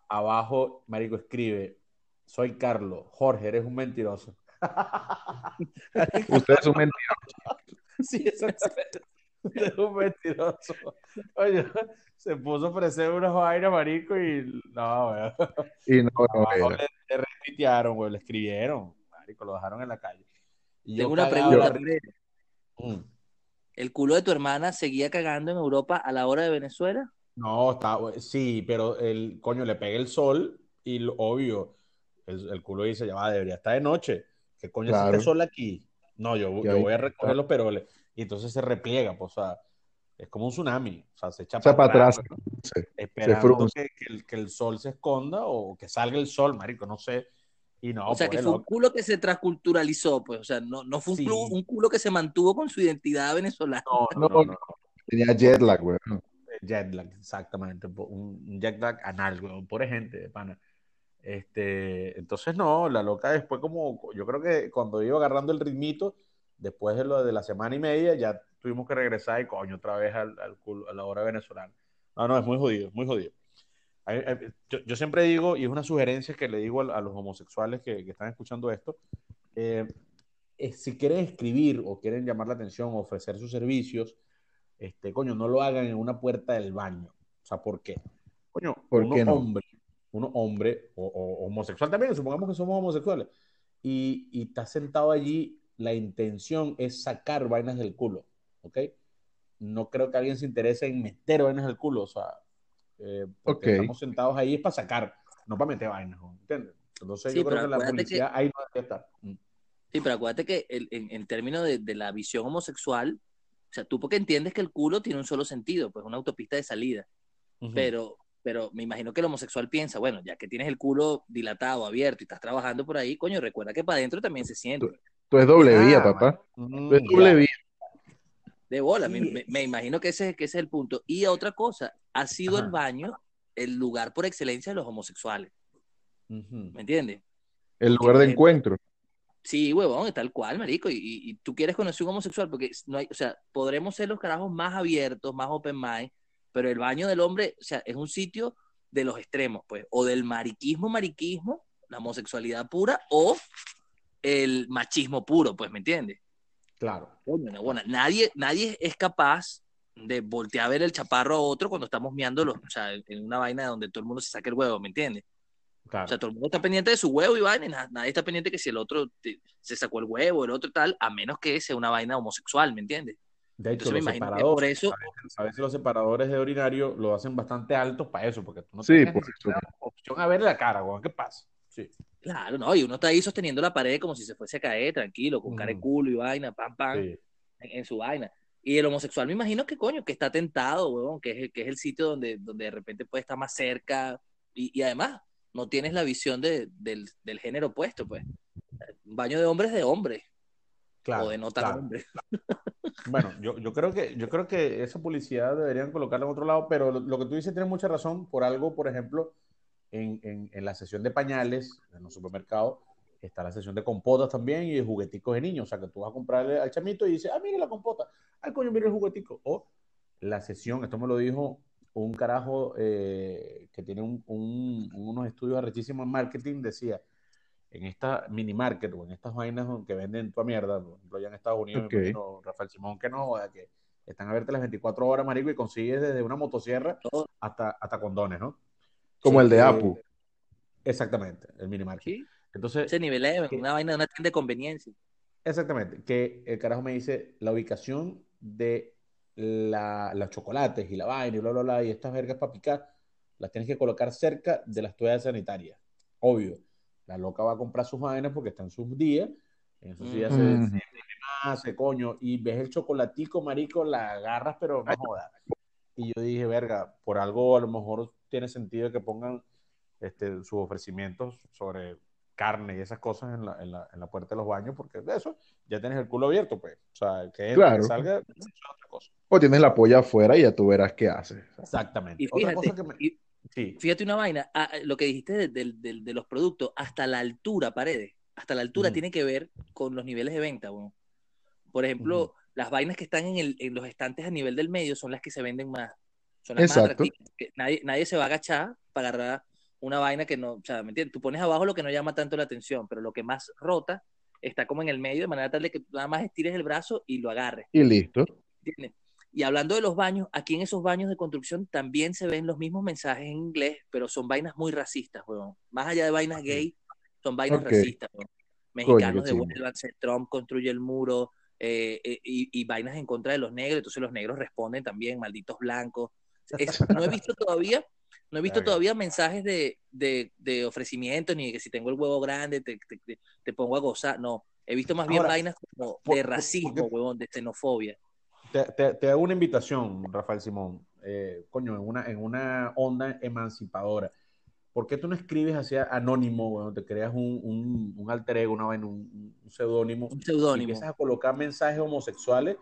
Abajo, Marico escribe, soy Carlos. Jorge, eres un mentiroso. Usted es un mentiroso. [LAUGHS] Sí, exactamente. [LAUGHS] Es un mentiroso. Oye, se puso a ofrecer unas vainas, marico, y no, weón. Y no, le, le retuitearon, güey, le escribieron, marico, lo dejaron en la calle. Y yo Tengo una pregunta. Mm. ¿El culo de tu hermana seguía cagando en Europa a la hora de Venezuela? No, está, sí, pero el coño le pega el sol y lo- obvio, el, el culo dice, ya va, debería estar de noche. ¿Qué coño Claro. hace este sol aquí? No, yo, yo voy a recoger los peroles. Y entonces se repliega, pues, o sea, es como un tsunami. O sea, se echa O sea, para atrás. ¿no? Sí. esperando que, que el, que el sol se esconda o que salga el sol, marico, no sé. Y no, o sea, que pobre fue un culo que se transculturalizó, pues, o sea, no, no fue un, Sí. culo, un culo que se mantuvo con su identidad venezolana. No, no, No, no, no. Tenía jet lag, güey. Jet lag, exactamente. Un jet lag anal, weón. Pobre gente, de pana. Este, entonces, no, la loca después, como yo creo que cuando iba agarrando el ritmito, después de lo de la semana y media, ya tuvimos que regresar y coño, otra vez al, al culo- a la hora venezolana. No, no, es muy jodido, muy jodido. Yo, yo siempre digo, y es una sugerencia que le digo a, a los homosexuales que, que están escuchando esto, eh, es, si quieren escribir o quieren llamar la atención ofrecer sus servicios, este, coño, no lo hagan en una puerta del baño. O sea, ¿por qué? Coño, ¿Por uno qué no? hombre, uno hombre o, o homosexual también, supongamos que somos homosexuales, y, y estás sentado allí, la intención es sacar vainas del culo, ¿ok? No creo que alguien se interese en meter vainas del culo, o sea, eh, porque estamos sentados ahí es para sacar, no para meter vainas. ¿entiendes? Entonces Sí, yo creo pero que la acuérdate policía ahí no debería estar. Mm. Sí, pero acuérdate que el- en, en términos de, de la visión homosexual, o sea, tú porque entiendes que el culo tiene un solo sentido, pues una autopista de salida, Ujú. pero, pero me imagino que el homosexual piensa, bueno, ya que tienes el culo dilatado, abierto y estás trabajando por ahí, coño, recuerda que para adentro también se siente. Tú es doble Ah, vía, papá. Mm, Tú es doble ya. vía. De bola, Sí. me, imagino que ese, que ese es el punto. Y otra cosa, ha sido Ajá. el baño el lugar por excelencia de los homosexuales. ¿me entiendes? El lugar de encuentro. Sí, huevón, tal cual, marico. Y, y- y tú quieres conocer un homosexual porque no hay, o sea, podremos ser los carajos más abiertos, más open mind, pero el baño del hombre, o sea, es un sitio de los extremos, pues, o del mariquismo, mariquismo, la homosexualidad pura, o el machismo puro, pues, ¿me entiendes? Claro. Coño, no, bueno, nadie, nadie es capaz de voltear a ver el chaparro a otro cuando estamos miándolo, o sea, en una vaina donde todo el mundo se saque el huevo, ¿me entiendes? Claro. O sea, todo el mundo está pendiente de su huevo y vaina, y na- nadie está pendiente que si el otro te- se sacó el huevo, el otro tal, a menos que sea una vaina homosexual, ¿me entiendes? De hecho, Entonces me los separadores, por eso, a veces, los separadores de urinario lo hacen bastante altos para eso, porque tú no Sí, tienes por opción a ver la cara, güey. ¿Qué pasa? Sí. Claro, ¿no? Y uno está ahí sosteniendo la pared como si se fuese a caer, tranquilo, con cara de Ujú. culo y vaina, pam, pam, sí. en, en su vaina. Y el homosexual me imagino que, coño, que está tentado, huevón, que es, el- que es el sitio donde, donde de repente puede estar más cerca y, y además no tienes la visión de- del, del género opuesto, pues. Un baño de hombres de hombres Claro, o de no tan claro. hombres. [LAUGHS] Bueno, yo, yo creo que, yo creo que esa publicidad deberían colocarla en otro lado, pero lo, lo que tú dices tiene mucha razón por algo, por ejemplo, en, en, en la sesión de pañales, en los supermercados, está la sesión de compotas también y de jugueticos de niños. O sea, que tú vas a comprarle al chamito y dices, ah, mire la compota, ay, coño, mire el juguetico. O la sesión, esto me lo dijo un carajo eh, que tiene un- un- unos estudios arrechísimos en marketing, decía, en esta mini market o en estas vainas que venden tu mierda, por ejemplo, allá en Estados Unidos, Ok. me imagino, Rafael Simón, que no, joda, que están abiertas las 24 horas, marico, y consigues desde una motosierra hasta, hasta condones, ¿no? Como el de Eh, Apu. Exactamente, el mini market. ¿sí? Entonces, Ese nivel es que- una vaina de una tienda de conveniencia. exactamente, que el carajo me dice la ubicación de la, los chocolates y la vaina y bla, bla, bla, y estas vergas para picar, las tienes que colocar cerca de las toallas sanitarias. Obvio, la loca va a comprar sus vainas porque está en sus días, en esos días se, Mm. se hace, coño, y ves el chocolatico, marico, la agarras, pero no jodas. Y yo dije, verga, por algo a lo mejor tiene sentido que pongan este, sus ofrecimientos sobre carne y esas cosas en la, en la, en la puerta de los baños, porque de eso ya tienes el culo abierto, pues. O sea, que, entre, Claro. que salga, eso es otra cosa. O tienes la polla afuera y ya tú verás qué haces. Exactamente. Y Otra fíjate, cosa que me... y Sí, fíjate una vaina, ah, lo que dijiste de, de- de- de los productos, hasta la altura, paredes, hasta la altura Ujú. tiene que ver con los niveles de venta. weón. Por ejemplo, las vainas que están en, el- en los estantes a nivel del medio son las que se venden más. Son las más Exacto. atractivas. que Nadie, nadie se va a agachar para agarrar una vaina que no, o sea, ¿me entiendes? Tú pones abajo lo que no llama tanto la atención, pero lo que más rota está como en el medio, de manera tal de que nada más estires el brazo y lo agarres. Y listo. ¿entiendes? Y hablando de los baños, aquí en esos baños de construcción también se ven los mismos mensajes en inglés, pero son vainas muy racistas, weón. Más allá de vainas gay, son vainas racistas, weón. Mexicanos devuélvanse, Trump construye el muro, eh, eh, y, y vainas en contra de los negros, entonces los negros responden también, malditos blancos. [LAUGHS] No he visto todavía, no he visto todavía mensajes de, de, de ofrecimiento, ni de que si tengo el huevo grande te, te- te- te pongo a gozar, no. He visto más bien Ahora, vainas como de racismo, porque- huevón, de xenofobia. te, te- te hago una invitación, Rafael Simón, eh, coño, en una, en una onda emancipadora. ¿Por qué tú no escribes hacia anónimo, bueno, te creas un, un, un alter ego, una un, un seudónimo, Un y seudónimo. empiezas a colocar mensajes homosexuales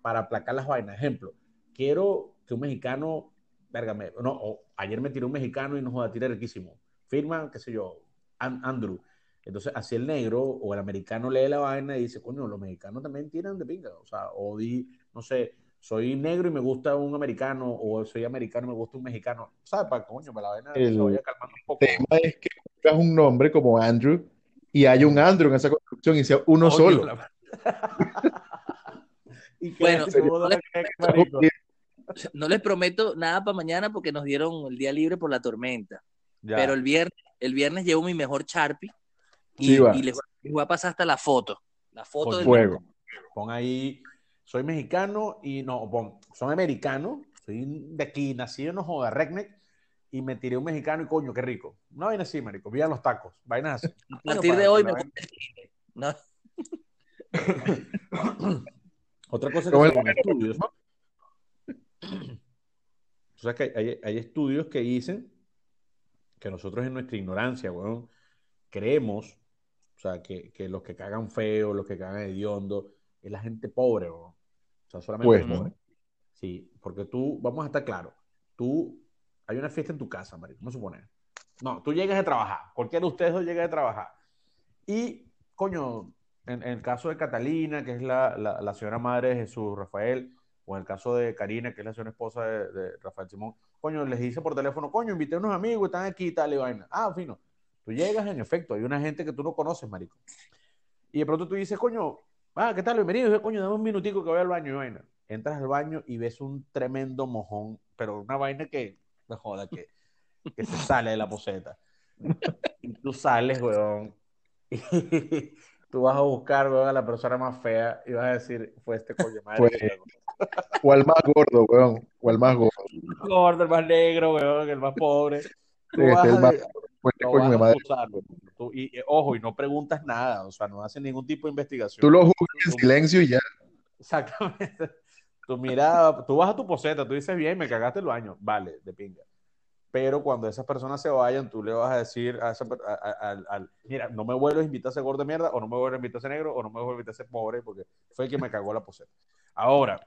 para aplacar las vainas? Ejemplo, quiero que un mexicano, verga, me- no, o ayer me tiró un mexicano y nos joda, tira riquísimo. Firma, qué sé yo, An- Andrew. Entonces, así el negro o el americano lee la vaina y dice, coño, los mexicanos también tiran de pinga. O sea, o di, no sé, soy negro y me gusta un americano, o soy americano y me gusta un mexicano. ¿Sabes? Para coño, para la vaina El se vaya calmando un poco. El tema es que pongas un nombre como Andrew y hay un Andrew en esa construcción y sea uno solo. la- y que Bueno, no que marico. No les prometo nada para mañana porque nos dieron el día libre por la tormenta. Ya. Pero el viernes, el viernes llevo mi mejor Sharpie y, Sí, va. y les, voy- les voy a pasar hasta la foto. La foto del fuego. Pon ahí, soy mexicano y no, pon, soy americano, soy de aquí, nacido, no joda, Redneck, y me tiré un mexicano y coño, qué rico. Una vaina así, marico, vivan los tacos, vainas así. A partir de hoy me voy ¿no? [LAUGHS] Otra cosa que. [CLEARS THROAT] Tú sabes que hay, hay estudios que dicen que nosotros en nuestra ignorancia, creemos, o sea, que, que los que cagan feo, los que cagan hediondo, es la gente pobre, weón. O sea, solamente Pues. Sí, porque tú, vamos a estar claros, tú, hay una fiesta en tu casa, marico, vamos a suponer. No, tú llegas de trabajar, cualquiera de ustedes dos llega de trabajar. Y, coño, en, en el caso de Catalina, que es la, la, la señora madre de Jesús Rafael, o en el caso de Karina, que es la señora esposa de, de Rafael Simón, coño, les dice por teléfono, coño, invité a unos amigos, están aquí y tal y vaina. Ah, fino. Tú llegas, en efecto, hay una gente que tú no conoces, marico. Y de pronto tú dices, coño, ah, ¿qué tal? Bienvenido. Y yo, coño, dame un minutico que voy al baño y vaina. Entras al baño y ves un tremendo mojón, pero una vaina que, me joda, que, que se sale de la poseta. Y tú sales, weón, [LAUGHS] tú vas a buscar, weón, a la persona más fea y vas a decir, fue este coño madre. Fue- que cagó". O al más gordo, weón. O al más gordo. El gordo, el más negro, weón, el más pobre. Tú Este vas el a- más- Pues, coño vas a acusar. Tú- y, y, ojo, y no preguntas nada, o sea, no haces ningún tipo de investigación. Tú lo juzgas en silencio y ya. Exactamente. [LAUGHS] Tu mirada, tú vas a tu poseta, tú dices bien, me cagaste el baño, vale, de pinga. Pero cuando esas personas se vayan, tú le vas a decir a esa a- mira, no me vuelves a invitar a ese gordo de mierda, o no me vuelves a invitar a ese negro, o no me vuelves a invitar a ese pobre, porque fue el que me cagó la poseta. Ahora,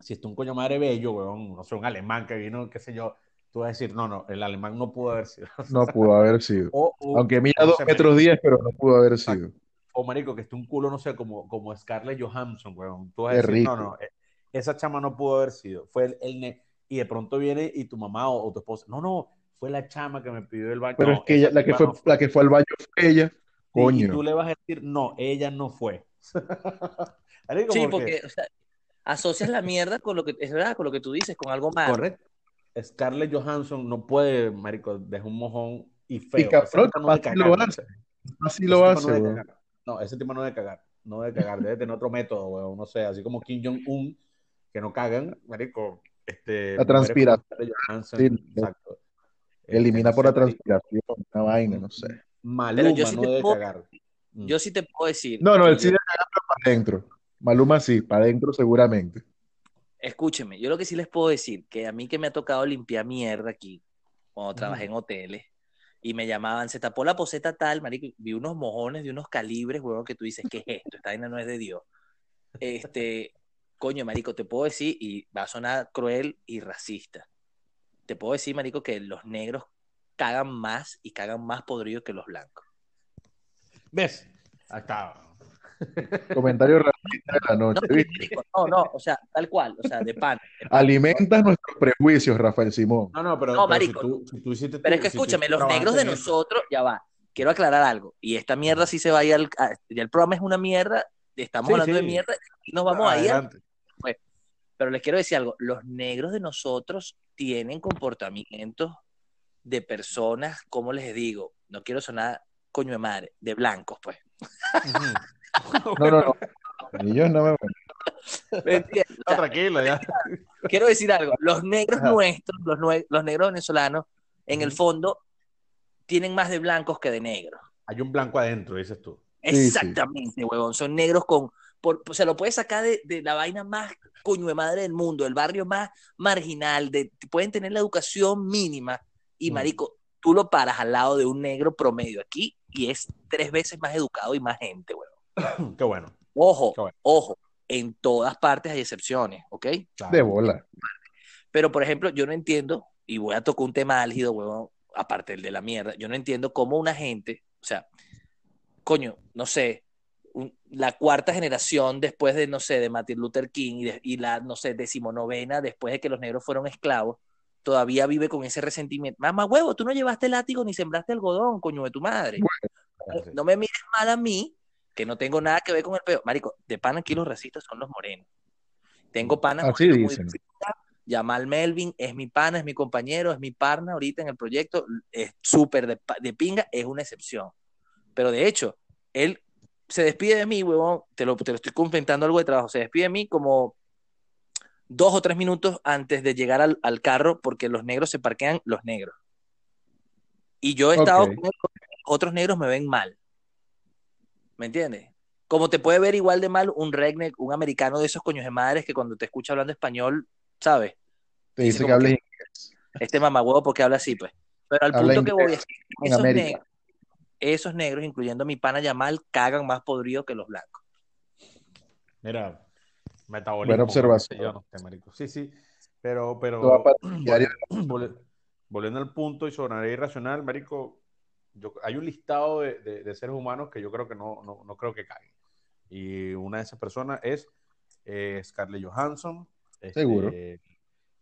si está un coño madre bello, weón, no sé, un alemán que vino, qué sé yo, tú vas a decir, no, no, el alemán no pudo haber sido. No pudo haber sido. O, o- Aunque mida o dos metros diez, pero no pudo haber sido. o marico, que esté un culo, no sé, como, como Scarlett Johansson, weón. Tú vas a decir, no, no, eh, esa chama no pudo haber sido. Fue el, el y de pronto viene y tu mamá o, o tu esposa, no, no, fue la chama que me pidió el baño. Pero No, es que ella, la que fue, no fue. la que fue al baño fue ella. Sí, y Coño. tú le vas a decir, no, ella no fue. [LAUGHS] Sí, porque- porque o sea, asocias la mierda con lo que es verdad, con lo que tú dices, con algo malo. Correcto. Scarlett Johansson no puede, marico, dejar un mojón y feo. Y cabrón, no cagar, lo hace. Así lo hace, no ese tipo no debe cagar. No debe cagar. Debe tener otro método, weón. No sé, así como Kim Jong-un, que no cagan, marico. Este, La transpiración. Sí. exacto. Elimina por la transpiración, una vaina, no sé. Maluma yo sí no te debe puedo- cagar. Mm. Yo sí te puedo decir. No, no, él sí debe cagar para adentro. Maluma sí, para adentro seguramente. escúcheme, yo lo que sí les puedo decir, que a mí que me ha tocado limpiar mierda aquí, cuando trabajé en hoteles, y me llamaban, se tapó la poseta tal, marico, vi unos mojones de unos calibres, huevón, que tú dices, ¿qué es esto? Esta vaina no es de Dios. Este, coño, marico, te puedo decir, y va a sonar cruel y racista, te puedo decir, marico, que los negros cagan más y cagan más podridos que los blancos. ¿Ves? Acá. [LAUGHS] Comentario racista de la No, noche. sí, ¿viste? marico, no, no, o sea, tal cual, o sea, de pan. de pan. Alimentas nuestros prejuicios, Rafael Simón. No, no, pero, No, pero marico. si tú, si tú hiciste Pero tú- es que si escúchame, los negros de nosotros, ya va, quiero aclarar algo, y esta mierda sí se va a ir al, ya el programa es una mierda, estamos Sí, hablando de mierda, y nos vamos a ir, al- Adelante. pero les quiero decir algo, los negros de nosotros tienen comportamientos de personas, como les digo, no quiero sonar coño de madre, de blancos, pues. [LAUGHS] No, no, no. Ellos no me ¿Me entiendes? O No, sea, tranquilo, ya. [LAUGHS] quiero decir algo, los negros Ajá. nuestros, los, nue- los negros venezolanos, en el fondo, tienen más de blancos que de negros. Hay un blanco adentro, dices tú. Sí, sí. Exactamente, huevón. Son negros con. Por, se lo puedes sacar de, de la vaina más coño de madre del mundo, el barrio más marginal, de, pueden tener la educación mínima. Y Mm. marico, tú lo paras al lado de un negro promedio aquí y es tres veces más educado y más gente, huevón. [CLEARS THROAT] Qué bueno. Ojo, Qué bueno. ojo, en todas partes hay excepciones, ¿ok? De bola. Pero, por ejemplo, yo no entiendo, y voy a tocar un tema álgido, huevón, aparte del de la mierda, yo no entiendo cómo una gente, o sea, coño, no sé, un- la cuarta generación después de, no sé, de Martin Luther King y, de- y la, no sé, decimonovena después de que los negros fueron esclavos, todavía vive con ese resentimiento. Mamá, huevo, tú no llevaste látigo ni sembraste algodón, coño de tu madre. No me mires mal a mí, que no tengo nada que ver con el peo. Marico, de pana aquí los racistas son los morenos. Tengo panas Así muy dicen. pinga. Yamal Melvin es mi pana, es mi compañero, es mi partner ahorita en el proyecto. Es súper de, de pinga, es una excepción. Pero de hecho, él se despide de mí, huevón. Te lo, te lo estoy comentando algo de trabajo. Se despide de mí como dos o tres minutos antes de llegar al, al carro porque los negros se parquean los negros. Y yo he estado con él, otros negros me ven mal. ¿Me entiendes? Como te puede ver igual de mal un redneck, un americano de esos coños de madres que cuando te escucha hablando español, ¿sabes? Te Dice dice que hables que- Este mamagüevo porque habla así, pues. Pero al Habla punto que voy inglés es que esos negros, esos negros, incluyendo mi pana Yamal, cagan más podrido que los blancos. Mira, metabolismo. Buena observación. Yo no. Sí, sí. Pero, pero [CLEARS THROAT] vol- volviendo al punto y sonaría irracional, marico, yo, hay un listado de, de- de seres humanos que yo creo que no, no, no creo que caguen. Y una de esas personas es eh, Scarlett Johansson. este, Seguro.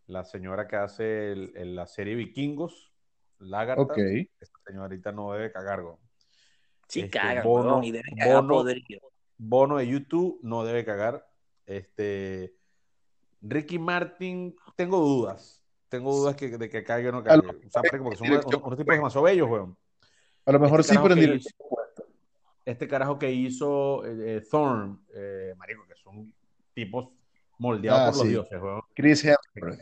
La señora que hace el- el- la serie Vikingos, Lagarta. Ok. Esta señorita no debe cagar, güey. Sí, Este, cagan, Bono- y deben cagar Bono-. Bono de YouTube no debe cagar. Este Ricky Martin, tengo dudas. Tengo dudas que, de que caiga o no caiga. O sea, porque son unos, unos tipos demasiado bellos, weón. A lo mejor Este sí, pero en. Este carajo que hizo eh, eh, Thorn, eh, marico, que son tipos moldeados Ah, por los dioses, weón. Chris Hemsworth.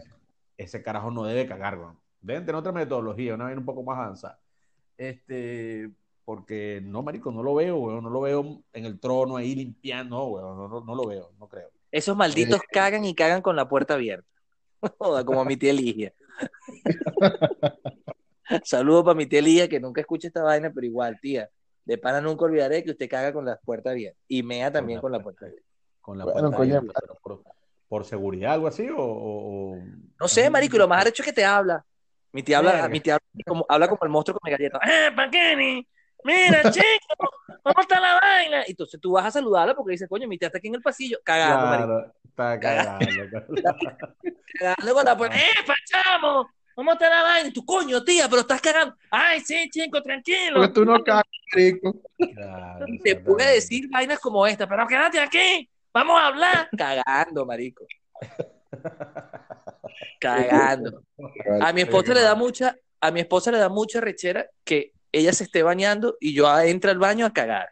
Ese carajo no debe cagar, weón. Deben tener otra metodología, una vez un poco más avanzada. Este, porque no, marico, no lo veo, weón. No lo veo en el trono ahí limpiando, no, weón. No, no, no lo veo, no creo. Esos malditos cagan y cagan con la puerta abierta. [LAUGHS] Joda, como mi tía Ligia. [LAUGHS] Saludos para mi tía Ligia, que nunca escucha esta vaina, pero igual, tía. De pana nunca olvidaré que usted caga con la puerta abierta. Y mea también con la puerta abierta. Con la Bueno, puerta abierta, pero por, por seguridad, algo así, o, No sé, marico, y lo más arrecho es que te habla. Mi tía habla, mi tía habla como, habla como el monstruo con galleta. ¡Eh, Paqueni! Mira, chico, ¿cómo está la vaina? Y entonces tú vas a saludarla porque dices, coño, mi tía está aquí en el pasillo, cagando, marico. [LAUGHS] Claro, está cagando. Cagando con la puerta. ¡Eh, Pachamo! ¿Cómo está la vaina? Y tú, coño, tía, pero estás cagando. ¡Ay, sí, chico, tranquilo! Porque tú no cagas, rico. Claro, Y te puede decir vainas como esta, pero quédate aquí, vamos a hablar. Cagando, marico. Cagando. A mi esposa le da mucha, a mi esposa le da mucha rechera que ella se esté bañando y yo entre al baño a cagar.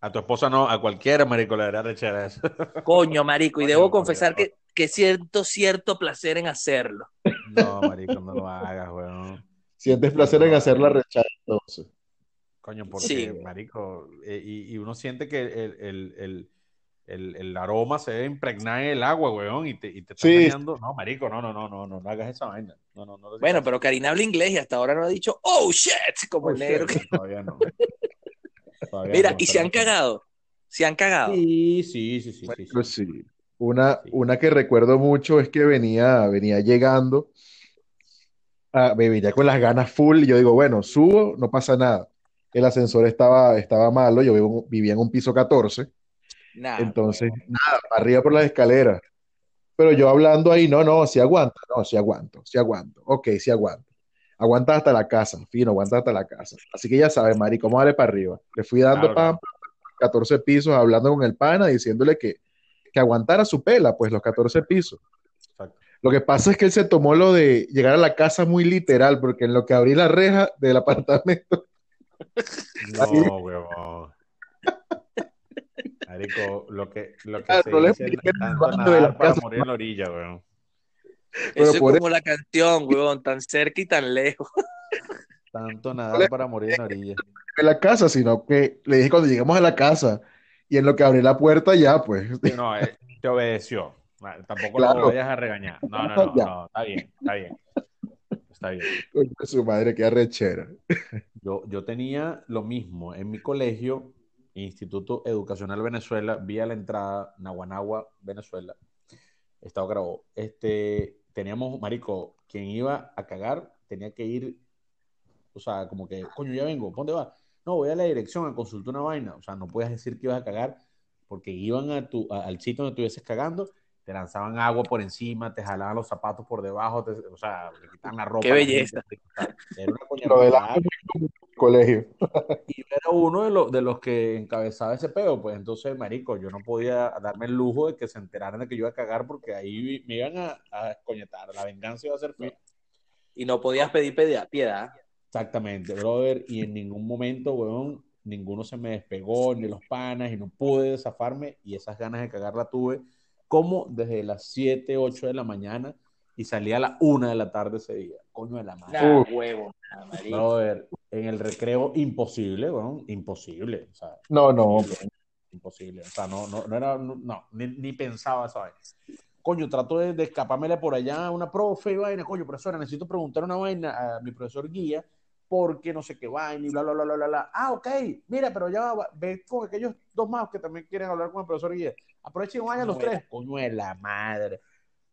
A tu esposa no, a cualquiera, marico, le daría rechera eso. Coño, marico, y Coño, debo confesar que, que siento cierto placer en hacerlo. No, marico, no lo hagas, weón. Sientes placer en hacer la rechaza, entonces. Coño, porque, Sí. marico, eh, y, y uno siente que el, el- el- el, el aroma se debe impregnar en el agua, weón, y te, y te está Sí. No, marico, no, no, no, no, no, no hagas esa vaina. No, no, Bueno, pero Karina habla inglés y hasta ahora no ha dicho, oh shit, como Oh, el negro. shit, que- Todavía no. [LAUGHS] Todavía Mira, no, y se han cagado. Se han cagado. Sí, sí, sí, sí, sí, sí. Pues sí. Una, Sí. una que recuerdo mucho es que venía, venía llegando, a, me venía con las ganas full y yo digo, bueno, subo, no pasa nada. El ascensor estaba, estaba malo, yo vivo- vivía en un piso 14, Nah, entonces, nada, arriba por las escaleras. Pero yo hablando ahí, no, no, si aguanta, no, si aguanto, si aguanto, ok, si aguanto. Aguanta hasta la casa, fino, aguanta hasta la casa. Así que ya sabes, Mari, cómo darle para arriba. Le fui dando Claro, pam, 14 pisos, hablando con el pana, diciéndole que, que aguantara su pela, pues los 14 pisos. Exacto. Lo que pasa es que él se tomó lo de llegar a la casa muy literal, porque en lo que abrí la reja del [LAUGHS] apartamento, No, huevón. Marico, lo que, lo que Ah, se no dice es tanto nadar la para casa. morir en la orilla, weón. Eso es como la canción, weón, tan cerca y tan lejos. Tanto nadar para morir en la orilla. de la casa, sino que le dije cuando llegamos a la casa y en lo que abrí la puerta ya, pues, Sí, No, eh, te obedeció. Ah, Tampoco Claro. lo vayas a regañar. No, no, [LAUGHS] no, no, está bien, está bien. Está bien. su madre, qué arrechera. Yo, yo tenía lo mismo en mi colegio, Instituto Educacional Venezuela, vía la entrada, Naguanagua, Venezuela. Estado grabó. Este, teníamos, marico, quien iba a cagar tenía que ir, o sea, como que, coño, ya vengo, ¿dónde vas? No, voy a la dirección a consultar una vaina. O sea, no puedes decir que ibas a cagar porque iban a tu, a- al sitio donde estuvieses cagando, te lanzaban agua por encima, te jalaban los zapatos por debajo, te- o sea, le quitaban la ropa. Qué belleza. Era una Lo del coñazo. agua colegio. Y yo era uno de los, de los que encabezaba ese peo, pues entonces, marico, yo no podía darme el lujo de que se enteraran de que yo iba a cagar porque ahí me iban a, a escoñetar, la venganza iba a ser fea. Y no podías pedir pedi- piedad. Exactamente, brother, y en ningún momento, weón, ninguno se me despegó, ni los panas, y no pude zafarme, y esas ganas de cagar la tuve como desde las 7, 8 de la mañana, y salí a la 1 de la tarde ese día, coño de la madre. Uf. huevo, nah, marico. Brother, en el recreo, imposible, weón, imposible, o sea, No, no, imposible, imposible. O sea, no, no, no era, no, no, ni, ni pensaba esa vaina. Coño, trato de, de escapármela por allá a una profe y vaina. Coño, profesora, necesito preguntar una vaina a mi profesor guía porque no sé qué vaina y bla, bla, bla, bla, bla, bla. Ah, ok, mira, pero ya va, ve con aquellos dos más que también quieren hablar con el profesor guía. Aprovechen y vayan los Bueno. tres. Coño de la madre.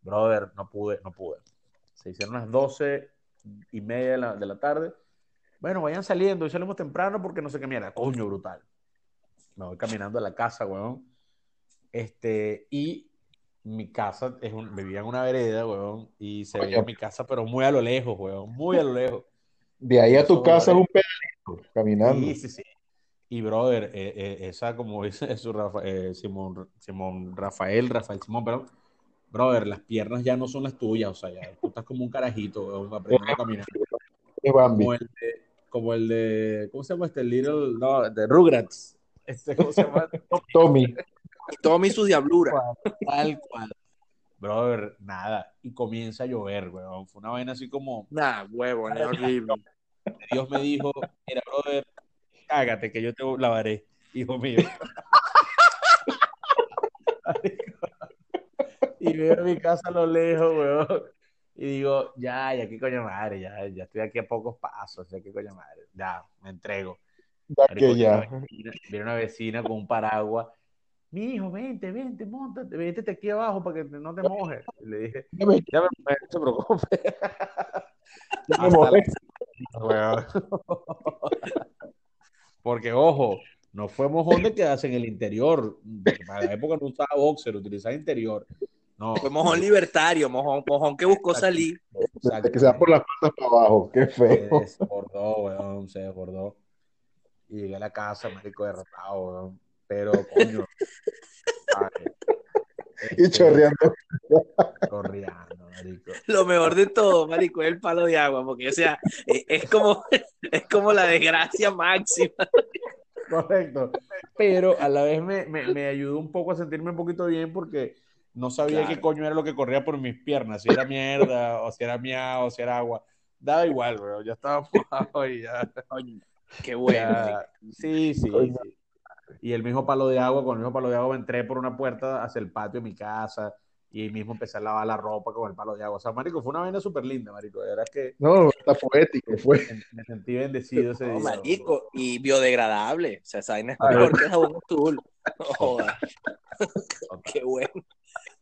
Brother, no pude, no pude. Se hicieron las doce y media de la, de la tarde. Bueno, vayan saliendo y salimos temprano porque no sé qué mierda. Coño, brutal. Me voy caminando a la casa, weón. Este, y mi casa es un, vivía en una vereda, weón, y se Oye. veía mi casa, pero muy a lo lejos, weón, muy a lo lejos. de ahí a tu Eso, casa es un pedacito, caminando. Sí, sí, sí. Y brother, eh, eh, esa como dice [LAUGHS] su Rafa- eh, Simón, Simón Rafael, Rafael Simón, perdón. Brother, las piernas ya no son las tuyas, o sea, ya tú estás como un carajito, aprendiendo a caminar. Como el de, como el de, ¿cómo se llama este? Little, no, de Rugrats. Este, ¿cómo se llama? [LAUGHS] Tommy. Y Tommy su diablura. Tal cual. Brother, nada. Y comienza a llover, weón. Fue una vaina así como, Nah, huevo, es horrible. Dios me dijo, mira, brother, cágate que yo te lavaré, hijo mío. [LAUGHS] y veo mi casa a lo lejos, weón. Y digo, ya, ya qué coño madre, ya, ya estoy aquí a pocos pasos, ya qué coño madre, ya, me entrego. Ya Marico, que ya. viene una vecina con un paraguas. Mi hijo, vente, vente, montate, vente aquí abajo para que no te mojes. Y le dije, Ya me, ya me, no te preocupes. [LAUGHS] ya me mojé. [LAUGHS] Porque, ojo, no fue mojón de quedarse en el interior. porque Para la época no usaba boxer, utilizaba interior. No. Fue mojón libertario, mojón, mojón que buscó salir. Desde que se va por las patas para abajo. Qué Se feo. desbordó, weón, se desbordó. Y llegué a la casa, marico, derrotado, weón. Pero, coño. Y Este, chorreando. Chorreando, marico. Lo mejor de todo, marico, es el palo de agua, porque, o sea, es, es como, [LAUGHS] es como la desgracia máxima. Correcto. Pero a la vez me, me, me ayudó un poco a sentirme un poquito bien porque no sabía Claro. qué coño era lo que corría por mis piernas, si era mierda, o si era miau, o si era agua. Daba igual, weón. Ya estaba mojado y ya. Coño, [LAUGHS] qué bueno. Sí, sí, sí. y el mismo palo de agua, con el mismo palo de agua entré por una puerta hacia el patio de mi casa y mismo empecé a lavar la ropa con el palo de agua. O sea, marico, fue una vaina súper linda, marico. De verdad que No, está poético, fue. me, me sentí bendecido ese No, día. marico, y biodegradable. O sea, esa vaina es mejor que jabón azul. [LAUGHS] No joda. [LAUGHS] Qué bueno.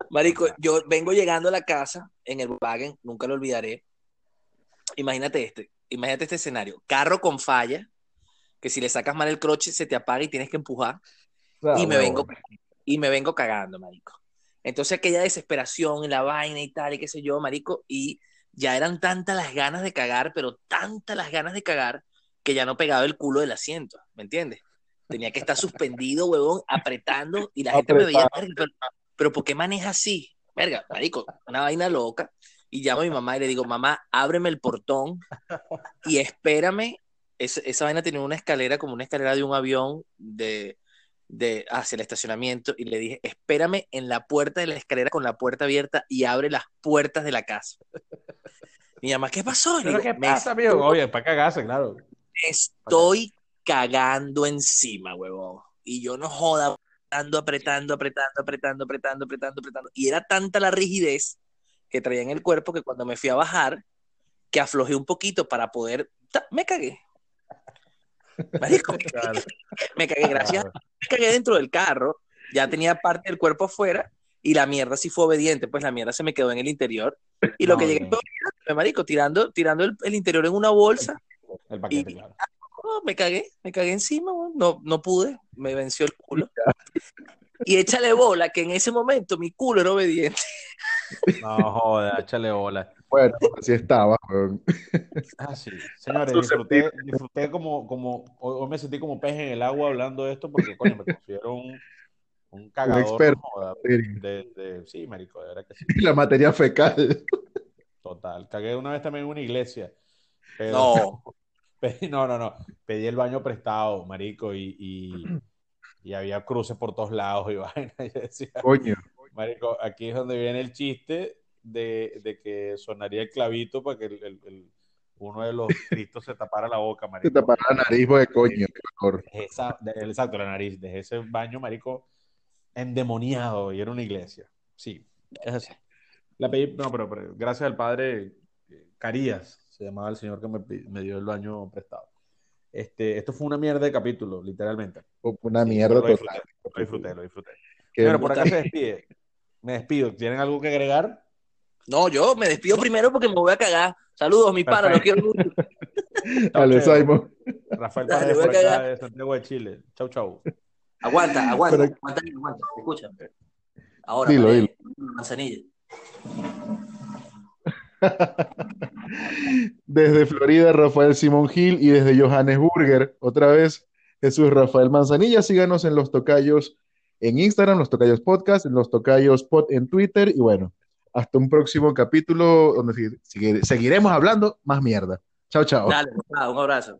Marico, yo vengo llegando a la casa en el Wagen, nunca lo olvidaré. Imagínate este, imagínate este escenario. Carro con falla, que si le sacas mal el croche se te apaga y tienes que empujar. Ah, y me vengo y me vengo cagando, marico. Entonces aquella desesperación en la vaina y tal y qué sé yo, marico, y ya eran tantas las ganas de cagar, pero tantas las ganas de cagar que ya no pegaba el culo del asiento, ¿me entiendes? Tenía que estar suspendido, huevón, apretando y la gente me veía, "Verga, pero, pero ¿por qué maneja así? Verga, marico, una vaina loca. Y llamo a mi mamá y le digo, mamá, ábreme el portón y espérame. Es- esa vaina tenía una escalera como una escalera de un avión de, de hacia el estacionamiento y le dije, espérame en la puerta de la escalera con la puerta abierta y abre las puertas de la casa. Mi mamá, ¿qué pasó? Y le ¿Pero digo, qué "Me pasa, amigo? Oye, para cagarse, claro. estoy cagando encima, huevón. Y yo no joda, apretando, apretando, apretando, apretando, apretando, apretando, apretando. Y era tanta la rigidez que traía en el cuerpo que cuando me fui a bajar, que aflojé un poquito para poder, me cagué. Marico, me [LAUGHS] cagué, Claro. me cagué, gracias. Me cagué dentro del carro, ya tenía parte del cuerpo afuera y la mierda sí fue obediente, pues la mierda se me quedó en el interior. Y lo No, que llegué fue, marico, tirando, tirando el, el interior en una bolsa El paquete, Y- claro. Oh, me cagué, me cagué encima, weón. no, no pude, me venció el culo. [LAUGHS] Y échale bola, que en ese momento mi culo era obediente. No, joda, échale bola. Bueno, así estaba, weón. [LAUGHS] Ah, sí. Señores, disfruté, disfruté como, como, hoy me sentí como pez en el agua hablando de esto porque, coño, me considero un, un cagador, experto. no joda, Sí. de, de- sí, marico, de verdad que sí, [LAUGHS] La materia fecal. total. Cagué una vez también en una iglesia, pero, No, pedí- [LAUGHS] no, no, no, pedí el baño prestado, marico, y, y, y había cruces por todos lados y [LAUGHS] vaina, y yo decía, Coño. Marico, aquí es donde viene el chiste de, de que sonaría el clavito para que el, el- el- uno de los [LAUGHS] cristos se tapara la boca, Se marico. tapara la nariz, de coño. esa- de- exacto, la nariz. Dejé ese baño, marico, endemoniado y era una iglesia. Sí, es así. La pedí, no, pero, pero gracias al padre eh, Carías, se llamaba el señor que me, me dio el baño prestado. Este, esto fue una mierda de capítulo, literalmente. Una Sí, mierda lo total. disfruté, lo disfruté, lo disfruté. Qué Pero por acá se despide. Me despido. ¿Tienen algo que agregar? no, yo me despido primero porque me voy a cagar. Saludos, mi pana, los quiero mucho. [LAUGHS] Dale. Simon. Rafael Paredes por acá de Santiago de Chile. Chau, chau. Aguanta, aguanta, Pero- aguanta, aguanta, escucha. Ahora, Dilo, dilo. manzanilla. [LAUGHS] Desde Florida, Rafael Simón Gil y desde Johannesburger, otra vez Jesús Rafael Manzanilla. Síganos en Los Tocayos en Instagram, Los Tocayos Podcast, en Los Tocayos Pod en Twitter y bueno, hasta un próximo capítulo donde seguiremos hablando más mierda. Chao, chao. Dale, un abrazo.